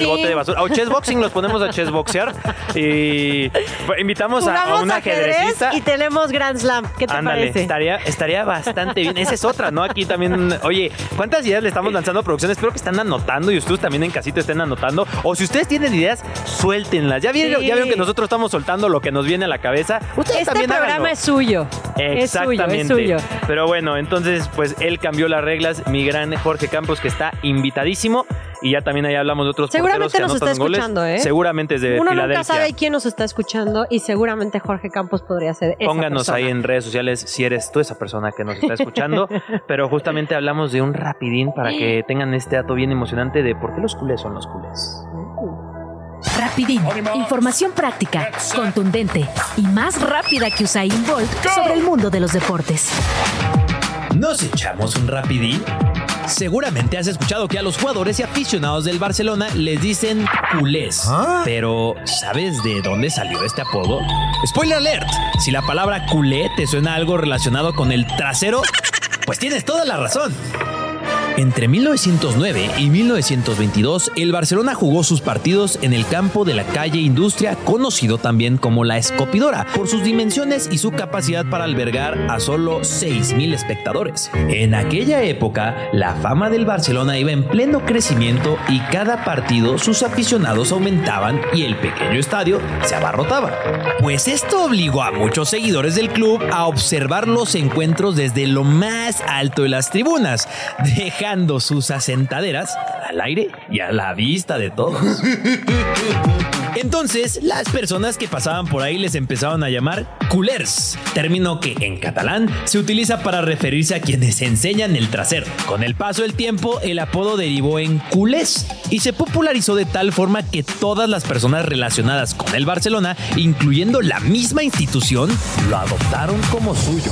en bote de basura. O chess boxing los ponemos a chess boxear y pues, invitamos a, a un ajedrecista. y tenemos Grand Slam. ¿Qué te Ándale, parece? estaría, estaría bastante bien. Esa es otra, ¿no? Aquí también, oye, ¿cuántas ideas le estamos lanzando a producción? Espero que están anotando y ustedes también en casita estén anotando. O si ustedes tienen ideas, suéltenlas. Ya vieron, Sí. ya vieron que nosotros estamos soltando lo que nos viene a la cabeza. Ustedes Este también programa háganlo. es suyo. Exactamente. Es suyo, suyo. Pero bueno, entonces, pues él cambió las reglas. Mi gran Jorge Campos, que está invitadísimo. Y ya también ahí hablamos de otros Seguramente porteros que nos está goles. escuchando, ¿eh? Seguramente es de Uno Filadelfia. nunca sabe quién nos está escuchando y seguramente Jorge Campos podría ser esa Pónganos persona. ahí en redes sociales si eres tú esa persona que nos está escuchando. Pero justamente hablamos de un rapidín para que tengan este dato bien emocionante de por qué los culés son los culés. Rapidín, información práctica, contundente y más rápida que Usain Bolt sobre el mundo de los deportes. ¿Nos echamos un rapidín? Seguramente has escuchado que a los jugadores y aficionados del Barcelona les dicen culés. Pero, ¿sabes de dónde salió este apodo? Spoiler alert, si la palabra culé te suena a algo relacionado con el trasero, pues tienes toda la razón. Entre 1909 y 1922, el Barcelona jugó sus partidos en el campo de la calle Industria, conocido también como la Escopidora, por sus dimensiones y su capacidad para albergar a solo 6.000 espectadores. En aquella época, la fama del Barcelona iba en pleno crecimiento y cada partido sus aficionados aumentaban y el pequeño estadio se abarrotaba. Pues esto obligó a muchos seguidores del club a observar los encuentros desde lo más alto de las tribunas, dejando sus asentaderas al aire y a la vista de todos. Entonces, las personas que pasaban por ahí les empezaron a llamar culers, término que en catalán se utiliza para referirse a quienes enseñan el trasero. Con el paso del tiempo, el apodo derivó en culés y se popularizó de tal forma que todas las personas relacionadas con el Barcelona, incluyendo la misma institución, lo adoptaron como suyo.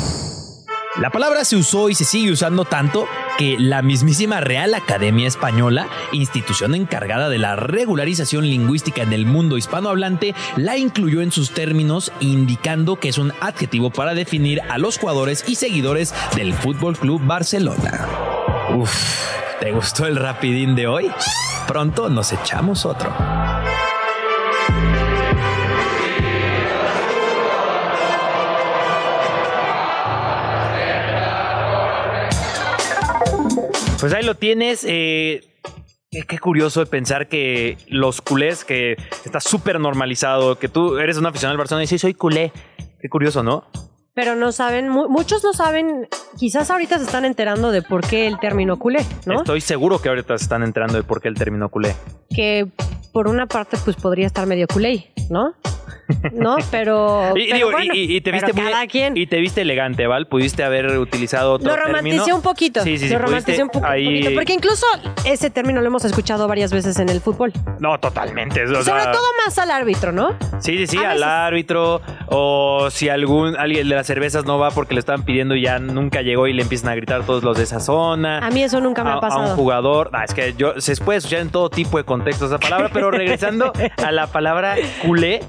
La palabra se usó y se sigue usando tanto que la mismísima Real Academia Española, institución encargada de la regularización lingüística en el mundo hispanohablante, la incluyó en sus términos, indicando que es un adjetivo para definir a los jugadores y seguidores del Fútbol Club Barcelona. Uf, ¿te gustó el rapidín de hoy? Pronto nos echamos otro. Pues ahí lo tienes. eh, qué- qué curioso de pensar que los culés, que está súper normalizado, que tú eres un aficionado al Barcelona y dices, soy culé. Qué curioso, ¿no? Pero no saben, mu- muchos no saben, quizás ahorita se están enterando de por qué el término culé, ¿no? Estoy seguro que ahorita se están enterando de por qué el término culé. Que por una parte pues podría estar medio culé, ¿no? ¿No? Pero, Y, pero digo, y- bueno, y- y te viste muy- cada quien. y te viste elegante, Val. Pudiste haber utilizado otro Lo romanticé término. un poquito. Sí, sí, sí. Lo romanticé un, poco- ahí- poquito. Porque incluso ese término lo hemos escuchado varias veces en el fútbol. No, totalmente. Sobre sea, todo más al árbitro, ¿no? Sí, sí, sí, A al veces- árbitro. O si algún alguien de las cervezas no va porque le estaban pidiendo y ya nunca llegó y le empiezan a gritar todos los de esa zona. A mí eso nunca me a, ha a pasado. un jugador. Ah, es que yo se puede escuchar en todo tipo de contextos esa palabra, pero regresando a la palabra culé.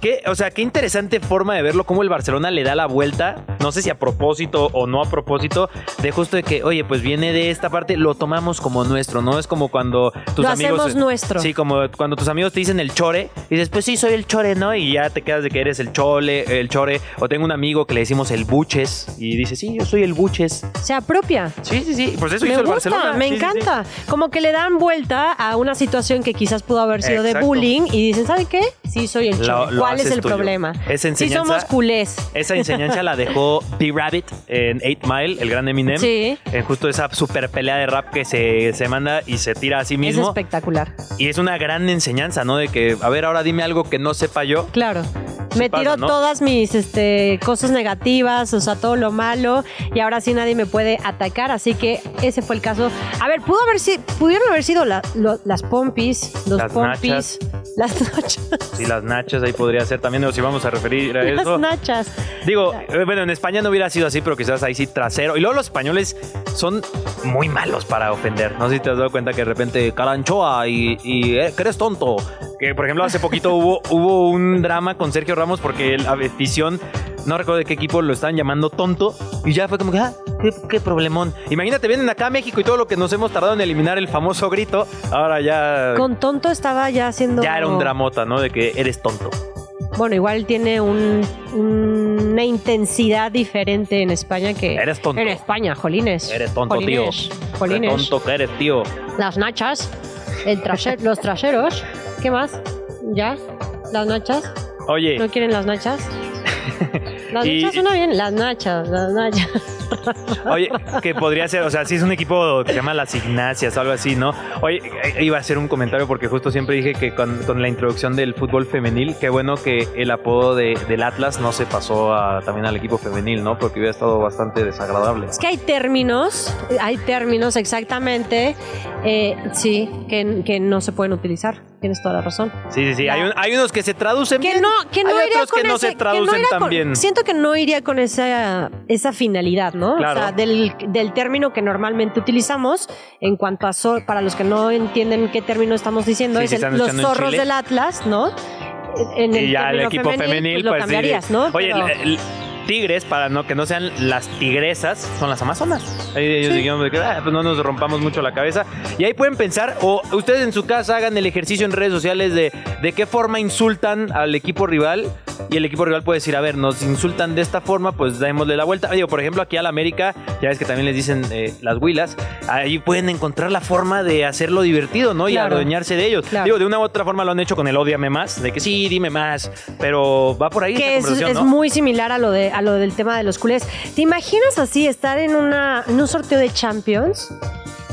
Qué, o sea, qué interesante forma de verlo, cómo el Barcelona le da la vuelta, no sé si a propósito o no a propósito, de justo de que, oye, pues viene de esta parte, lo tomamos como nuestro, ¿no? Es como cuando tus Lo amigos... hacemos nuestro. Sí, como cuando tus amigos te dicen el chore, y dices, pues sí, soy el chore, ¿no? Y ya te quedas de que eres el chole, el chore, o tengo un amigo que le decimos el buches, y dice, sí, yo soy el buches. Se apropia. Sí, sí, sí, pues eso Me hizo el Barcelona. me Sí, sí, sí. encanta. Como que le dan vuelta a una situación que quizás pudo haber sido de bullying y dicen, ¿sabe qué? Sí, soy el Lo- lo ¿Cuál es el tuyo. problema? Esa sí enseñanza- somos culés. Esa enseñanza la dejó B-Rabbit en 8 Mile, el gran Eminem. Sí. En justo esa super pelea de rap que se, se manda y se tira a sí Es mismo. espectacular. Y es una gran enseñanza, ¿no? De que, a ver, ahora dime algo que no sepa yo. Claro. Me pasa, tiro ¿no? todas mis este, cosas negativas, o sea, todo lo malo, y ahora sí nadie me puede atacar, así que ese fue el caso. A ver, pudo haber sido, pudieron haber sido la- lo- las pompis, los Las pompis, las nachas. Y las nachas ahí podría ser también, o si vamos a referir a eso. Las nachas. Digo, eh, bueno, en España no hubiera sido así, pero quizás ahí sí trasero. Y luego los españoles son muy malos para ofender. No sé si te has dado cuenta que de repente caranchoa y, y eh, que eres tonto. Que por ejemplo hace poquito hubo, hubo un drama con Sergio Ramos porque la afición, no recuerdo de qué equipo lo estaban llamando tonto. Y ya fue como que, ah, qué, qué problemón. Imagínate, vienen acá a México y todo lo que nos hemos tardado en eliminar el famoso grito. Ahora ya, Con tonto estaba ya haciendo. ya era un dramota, ¿no? De que eres tonto. Bueno, igual tiene un- una intensidad diferente en España que. Eres tonto. En España, jolines. Eres tonto, Jolines, tío. Jolines. Qué tonto que eres, tío. Las nachas. El los traseros. ¿Qué más? ¿Ya? ¿Las nachas? Oye. ¿No quieren las nachas? Las Y- nachas suena bien. Las nachas, las nachas. Oye, que podría ser, o sea, si es un equipo que se llama Las Ignacias o algo así, ¿no? Oye, eh, iba a hacer un comentario porque justo siempre dije que con, con la introducción del fútbol femenil, qué bueno que el apodo de- del Atlas no se pasó a- también al equipo femenil, ¿no? Porque hubiera estado bastante desagradable. Es que hay términos, hay términos exactamente, eh, sí, que, que no se pueden utilizar. Tienes toda la razón. Sí, sí, sí. Hay, un- hay unos que se traducen Que bien. no, que no hay iría otros con que no se traducen iría tan con- bien. Siento que no iría con esa, esa finalidad, ¿no? Claro. O sea, del, del término que normalmente utilizamos en cuanto a zor- para los que no entienden qué término estamos diciendo, Sí, es sí, el- los zorros del Atlas, ¿no? En el y ya el equipo femenil, pues, lo pues, sí. cambiarías, ¿no? Oye, Pero- el- el- tigres, para no que no sean las tigresas, son las amazonas. Ahí ellos de que "Ah, pues no nos rompamos mucho la cabeza. Y ahí pueden pensar, o ustedes en su casa hagan el ejercicio en redes sociales de de qué forma insultan al equipo rival. Y el equipo rival puede decir, a ver, nos insultan de esta forma, pues démosle la vuelta. Digo, por ejemplo, aquí al América, ya ves que también les dicen eh, las huilas, ahí pueden encontrar la forma de hacerlo divertido, ¿no? Y Claro. adueñarse de ellos. Claro. Digo, de una u otra forma lo han hecho con el odiame más, de que sí, dime más, pero va por ahí que es, conversación, es ¿no? muy similar a lo de a lo del tema de los culés. ¿Te imaginas así estar en una en un sorteo de Champions?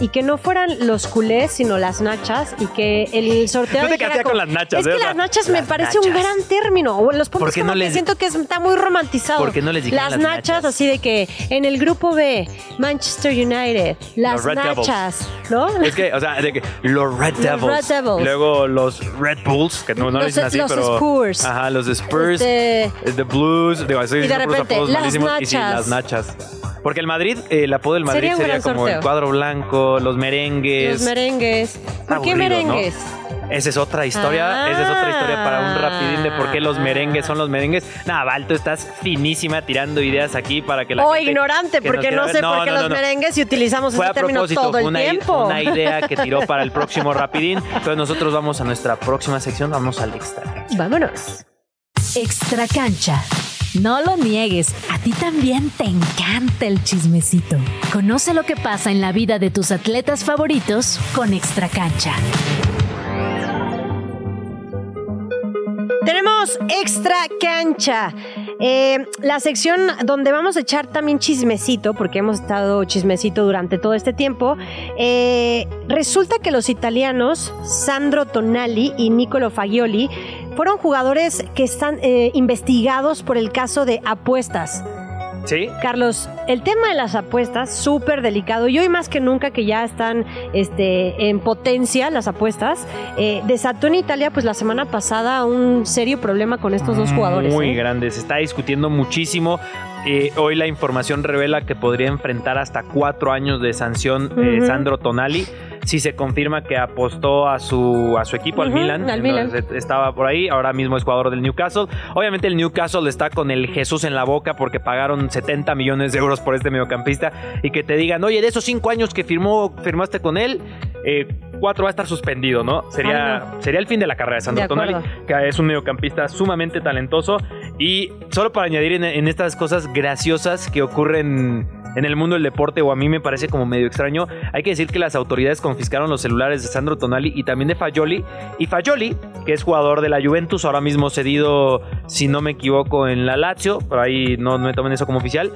Y que no fueran los culés, sino las nachas, y que el sorteo. Tú te como- con las nachas, Es ¿eh? que las nachas me las parece un nachas. gran término. O los puntos ¿Por qué como no que les- siento que es- está muy romantizado. ¿Por qué no les Las las nachas, nachas? así de que en el grupo B, Manchester United, las Red Devils. nachas, ¿no? Es que, o sea, de que los Red Los Devils. Red Devils. Luego los Red Bulls, que no, no Los- dicen así, los pero. Spurs. Ajá, los Spurs. Este- The Blues. Digo, Y de repente, las malísimos, Y sí, nachas. las nachas. Porque el Madrid, eh, el apodo del Madrid Sería como sorteo. el cuadro blanco, los merengues. Los merengues. ¿Por qué aburrido, ¿no? merengues? Esa es otra historia, Ah. esa es otra historia para un rapidín de por qué los merengues son los merengues. Nada, Val, tú estás finísima tirando ideas aquí para que la O gente ignorante, que nos porque no sé por qué no, los merengues y utilizamos Fue ese a término propósito, todo el una, tiempo. una idea que tiró para el próximo rapidín. Entonces nosotros vamos a nuestra próxima sección, vamos al extra. Vámonos. Extra cancha. No lo niegues, a ti también te encanta el chismecito. Conoce lo que pasa en la vida de tus atletas favoritos con Extra Tenemos extra cancha. Eh, la sección donde vamos a echar también chismecito, porque hemos estado chismecito durante todo este tiempo. Eh, resulta que los italianos, Sandro Tonali y Nicolo Fagioli, fueron jugadores que están eh, investigados por el caso de apuestas. ¿Sí? Carlos, el tema de las apuestas, súper delicado. Y hoy más que nunca que ya están este, en potencia las apuestas, eh, desató en Italia pues la semana pasada un serio problema con estos dos jugadores. Muy ¿eh? grande, se está discutiendo muchísimo. Eh, hoy la información revela que podría enfrentar hasta cuatro años de sanción eh. Sandro Tonali si se confirma que apostó a su, a su equipo, al Milan. al Milan. Estaba por ahí, ahora mismo es jugador del Newcastle. Obviamente el Newcastle está con el Jesús en la boca porque pagaron 70 millones de euros por este mediocampista y que te digan, oye, de esos cinco años que firmó, firmaste con él, eh, cuatro va a estar suspendido, ¿no? Sería, sería el fin de la carrera de Sandro Tonali, que es un mediocampista sumamente talentoso. Y solo para añadir en, en estas cosas graciosas que ocurren en el mundo del deporte, o a mí me parece como medio extraño, hay que decir que las autoridades confiscaron los celulares de Sandro Tonali y también de Fagioli. Y Fagioli, que es jugador de la Juventus, ahora mismo cedido, si no me equivoco, en la Lazio, por ahí no, no me tomen eso como oficial.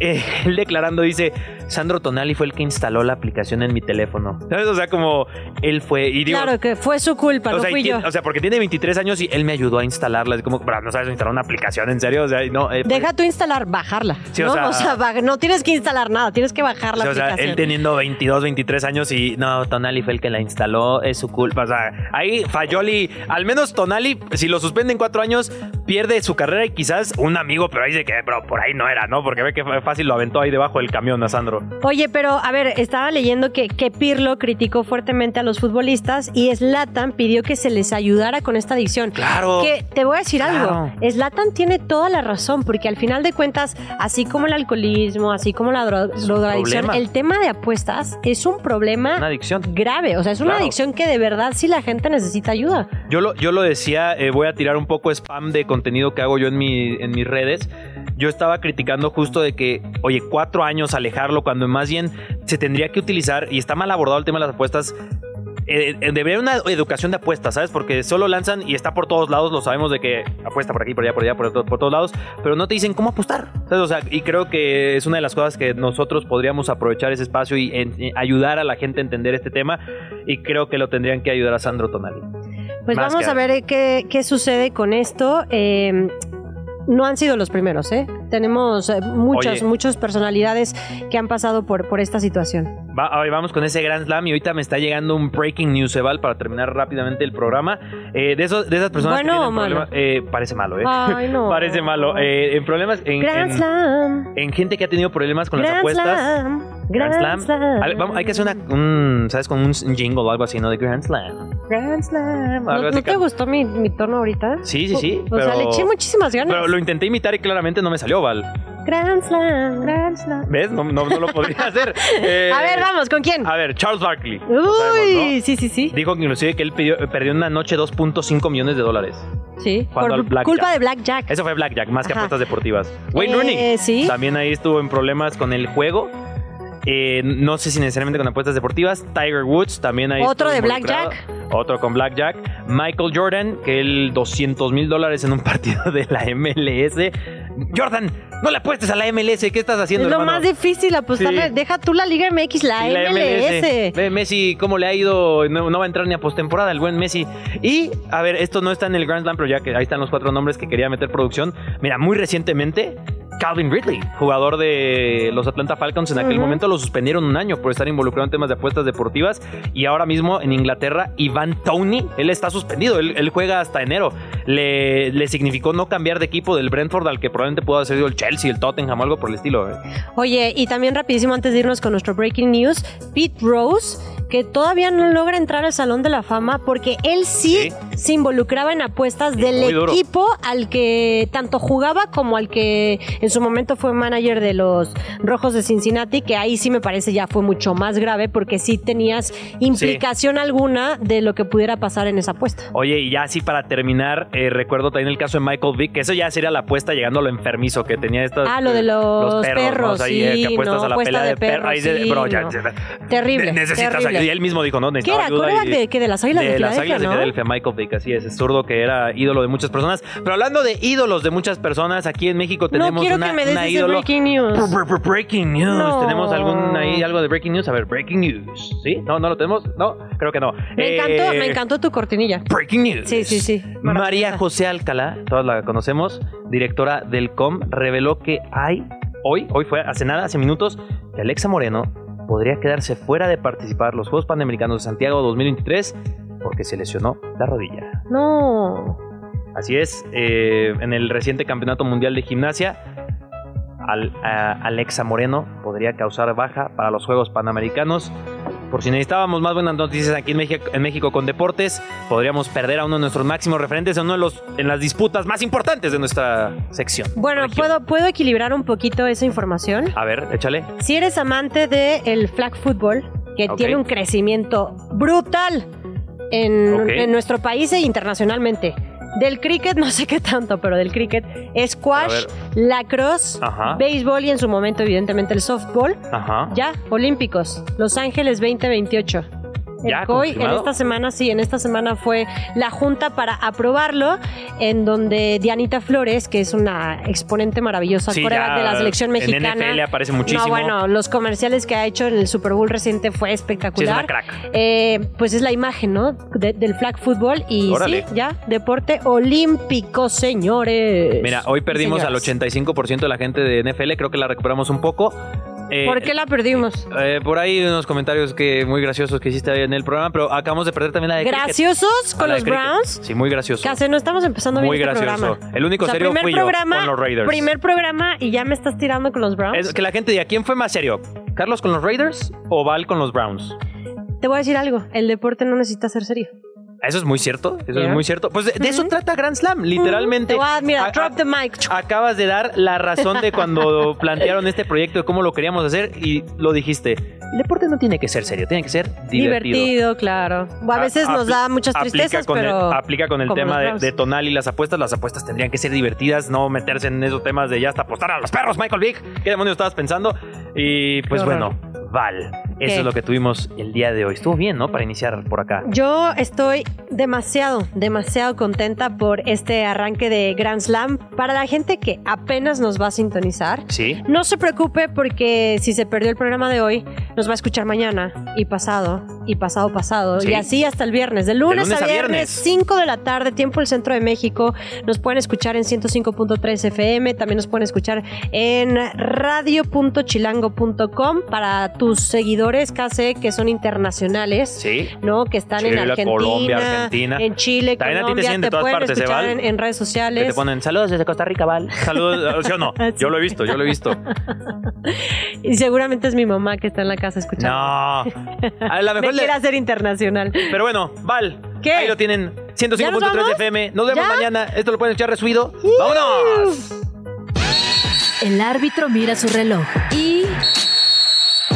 eh, él declarando dice, Sandro Tonali fue el que instaló la aplicación en mi teléfono. ¿Sabes? O sea, como él fue... Y digo, Claro que fue su culpa, o no sea, y fui yo. tiene- o sea, porque tiene 23 años y él me ayudó a instalarla. Es como, "Bra, no sabes instalar una aplicación, ¿en serio? O sea, no. eh, Deja tú instalar, bajarla. Sí, o ¿no? sea- ba- no tienes que instalar nada, tienes que bajar la o sea, él teniendo 22, 23 años y no, Tonali fue el que la instaló, es su culpa. O sea, ahí Fayoli, al menos Tonali, si lo suspenden cuatro años, pierde su carrera y quizás un amigo, pero ahí dice que, bro, por ahí no era, ¿no? Porque ve que fue fácil lo aventó ahí debajo del camión a Sandro. Oye, pero a ver, estaba leyendo que, que Pirlo criticó fuertemente a los futbolistas y Slatan pidió que se les ayudara con esta adicción. Claro. Que te voy a decir Claro. algo. Slatan tiene toda la razón, porque al final de cuentas, así como el alcoholismo, así como la dro- drogadicción, el tema de apuestas es un problema Una adicción. grave. O sea, es una Claro. adicción que de verdad sí la gente necesita ayuda. Yo lo, yo lo decía, eh, voy a tirar un poco spam de contenido que hago yo en, mi, en mis redes. Yo estaba criticando justo de que, oye, cuatro años alejarlo cuando más bien se tendría que utilizar, y está mal abordado el tema de las apuestas, eh, eh, debería haber una educación de apuestas, ¿sabes? Porque solo lanzan y está por todos lados, lo sabemos de que apuesta por aquí, por allá, por allá, por, to- por todos lados, pero no te dicen cómo apostar. ¿sabes? O sea, y creo que es una de las cosas que nosotros podríamos aprovechar ese espacio y en- en ayudar a la gente a entender este tema, y creo que lo tendrían que ayudar a Sandro Tonali. Pues Más vamos que a ver qué, qué sucede con esto. Eh, no han sido los primeros, ¿eh? Tenemos eh, muchas, Oye. muchas personalidades que han pasado por, por esta situación. Va, a ver, vamos con ese Grand Slam y ahorita me está llegando un breaking news, Eval, para terminar rápidamente el programa. Eh, de, esos, de esas personas ¿Bueno que o tienen problemas... eh, parece malo, ¿eh? Ay, no. parece malo. Eh, en problemas... En, Grand en- Slam. en gente que ha tenido problemas con las apuestas. Slam. Grand Slam. Vamos, hay que hacer una, un, ¿sabes? Con un jingle o algo así, ¿no? De Grand Slam. Grand Slam. ¿No, te gustó mi, mi tono ahorita? Sí, sí, sí. O sea, pero- le eché muchísimas ganas. Pero lo intenté imitar y claramente no me salió, Grand Slam, Grand Slam. ¿Ves? No, no, no lo podría hacer. Eh, A ver, vamos, ¿con quién? A ver, Charles Barkley. Uy, lo sabemos, ¿no? sí, sí, sí. Dijo que inclusive que él pidió- perdió en una noche 2.5 millones de dólares. Sí, por culpa de Blackjack. Eso fue Blackjack, más que apuestas deportivas. Wayne Eh, Rooney sí. también ahí estuvo en problemas con el juego. Eh, no sé si necesariamente con apuestas deportivas. Tiger Woods también ahí. Otro de. Blackjack. Otro con Blackjack. Michael Jordan, que él 200 mil dólares en un partido de la MLS. Jordan, no le apuestes a la MLS. ¿Qué estás haciendo, Es lo hermano? más difícil apostarle. Sí. Deja tú la Liga MX, la, Sí, la MLS. Ve, Messi, ¿cómo le ha ido? No, no va a entrar ni a postemporada el buen Messi. Y, a ver, esto no está en el Grand Slam, pero ya que ahí están los cuatro nombres que quería meter producción. Mira, muy recientemente, Calvin Ridley, jugador de los Atlanta Falcons, en aquel momento lo suspendieron un año por estar involucrado en temas de apuestas deportivas. Y ahora mismo en Inglaterra, Ivan Tony, él está suspendido, él, él juega hasta enero. Le, le significó no cambiar de equipo del Brentford al que probablemente pudo haber sido el Chelsea, el Tottenham, algo por el estilo. ¿eh? Oye, y también rapidísimo antes de irnos con nuestro breaking news, Pete Rose, que todavía no logra entrar al Salón de la Fama porque él sí, Sí. se involucraba en apuestas del equipo al que tanto jugaba como al que en su momento fue manager de los Rojos de Cincinnati, que ahí sí me parece ya fue mucho más grave porque sí tenías implicación alguna de lo que pudiera pasar en esa apuesta. Oye, y ya así para terminar, eh, recuerdo también el caso de Michael Vick, que eso ya sería la apuesta llegando a lo enfermizo que tenía estas. Ah, lo de eh, los perros, ¿no? perros, O sea, y, eh, sí, que apuestas no, a la pelea de de perros. sí, bro, ya- no. Terrible, ne- Necesitas terrible. ayuda. Y él mismo dijo, ¿no? ¿Qué Necesitaba era? ayuda. ¿Quarterback y- de qué? ¿De las Águilas de las Filadelfia, Águilas de no? Filadelfia, Michael Vick, así es. Es zurdo que era ídolo de muchas personas. Pero hablando de ídolos de muchas personas, aquí en México tenemos no una, que me des ese breaking news. Br- br- br- Breaking news. No. ¿Tenemos algún ahí algo de breaking news? A ver, breaking news. ¿Sí? ¿No? ¿No lo tenemos? No, creo que no. Me encantó, Eh, me encantó tu cortinilla. Breaking news. Sí, sí, sí. María. José Alcalá, todas la conocemos, directora del COM, reveló que hay, hoy, hoy fue hace nada, hace minutos, que Alexa Moreno podría quedarse fuera de participar los Juegos Panamericanos de Santiago 2023 porque se lesionó la rodilla. No. Así es, eh, en el reciente Campeonato Mundial de Gimnasia, al- a- Alexa Moreno podría causar baja para los Juegos Panamericanos. Por si necesitábamos más buenas noticias aquí en México, en México con deportes, podríamos perder a uno de nuestros máximos referentes, a uno de los en las disputas más importantes de nuestra sección. Bueno, región. ¿puedo, ¿puedo equilibrar un poquito esa información? A ver, échale. Si eres amante del flag football, que tiene un crecimiento brutal en, en nuestro país e internacionalmente. Del cricket, no sé qué tanto, pero del cricket, squash, lacrosse, Ajá. béisbol y en su momento, evidentemente, el softball. Ajá. Ya, Olímpicos, Los Ángeles 2028. El Ya, COI en esta semana, sí, en esta semana fue la junta para aprobarlo, en donde Dianita Flores, que es una exponente maravillosa Sí, coreback ya de la selección en mexicana. NFL aparece muchísimo. No, bueno, los comerciales que ha hecho en el Super Bowl reciente fue Sí, es espectacular. una crack. Eh, pues es la imagen, ¿no? De- del flag football y Órale. sí, ya, deporte olímpico, señores. Mira, hoy perdimos al Señoras. 85% de la gente de NFL, creo que la recuperamos un poco. Eh, ¿Por qué la perdimos? Eh, por ahí unos comentarios que muy graciosos que hiciste en el programa, pero acabamos de perder también la de. ¿Graciosos con la los. Browns? Sí, muy gracioso. Casi no estamos empezando bien Muy este gracioso. programa. El único O sea, serio fui yo programa, con los Raiders. Primer programa y ya me estás tirando con los Browns. Es que la gente diga, ¿quién fue más serio? ¿Carlos con los Raiders o Val con los Browns? Te voy a decir algo, el deporte no necesita ser serio. Eso es muy cierto, eso Yeah. es muy cierto. Pues de, de eso trata Grand Slam, literalmente. A- mira, drop the mic. Acabas de dar la razón de cuando plantearon este proyecto, de cómo lo queríamos hacer y lo dijiste. El deporte no tiene que ser serio, tiene que ser divertido. Divertido, claro. O a veces A- nos da muchas aplica tristezas, con pero... El, aplica con el tema de, de Tonal y las apuestas. Las apuestas tendrían que ser divertidas, no meterse en esos temas de ya hasta apostar a los perros, Michael Vick. ¿Qué demonios estabas pensando? Y pues bueno, Val. Eso es lo que tuvimos el día de hoy. Estuvo bien, ¿no? Para iniciar por acá. Yo estoy demasiado, demasiado contenta por este arranque de Grand Slam. Para la gente que apenas nos va a sintonizar, Sí. no se preocupe porque si se perdió el programa de hoy, nos va a escuchar mañana y pasado y pasado pasado Sí. y así hasta el viernes. De lunes, lunes a a viernes, viernes. 5 de la tarde, tiempo del centro de México. Nos pueden escuchar en 105.3 FM, también nos pueden escuchar en radio.chilango.com para tus seguidores, casi que son internacionales. Sí. ¿no? Que están en Chile, Argentina, Colombia, Argentina. en Chile, También a ti te Colombia, te todas pueden partes, ¿eh, escuchar Val? en, en redes Que sociales. te ponen saludos desde Costa Rica, Val. Saludos, ¿sí o no? Sí. Yo lo he visto, yo lo he visto. Y seguramente es mi mamá que está en la casa escuchando. No. A lo mejor Me le le- quiere hacer internacional. Pero bueno, Val. ¿Qué? Ahí lo tienen. ¿Ya nos 105.3 vamos? FM. Nos vemos ¿Ya? mañana. Esto lo pueden echar resubido. ¡Vámonos! El árbitro mira su reloj y...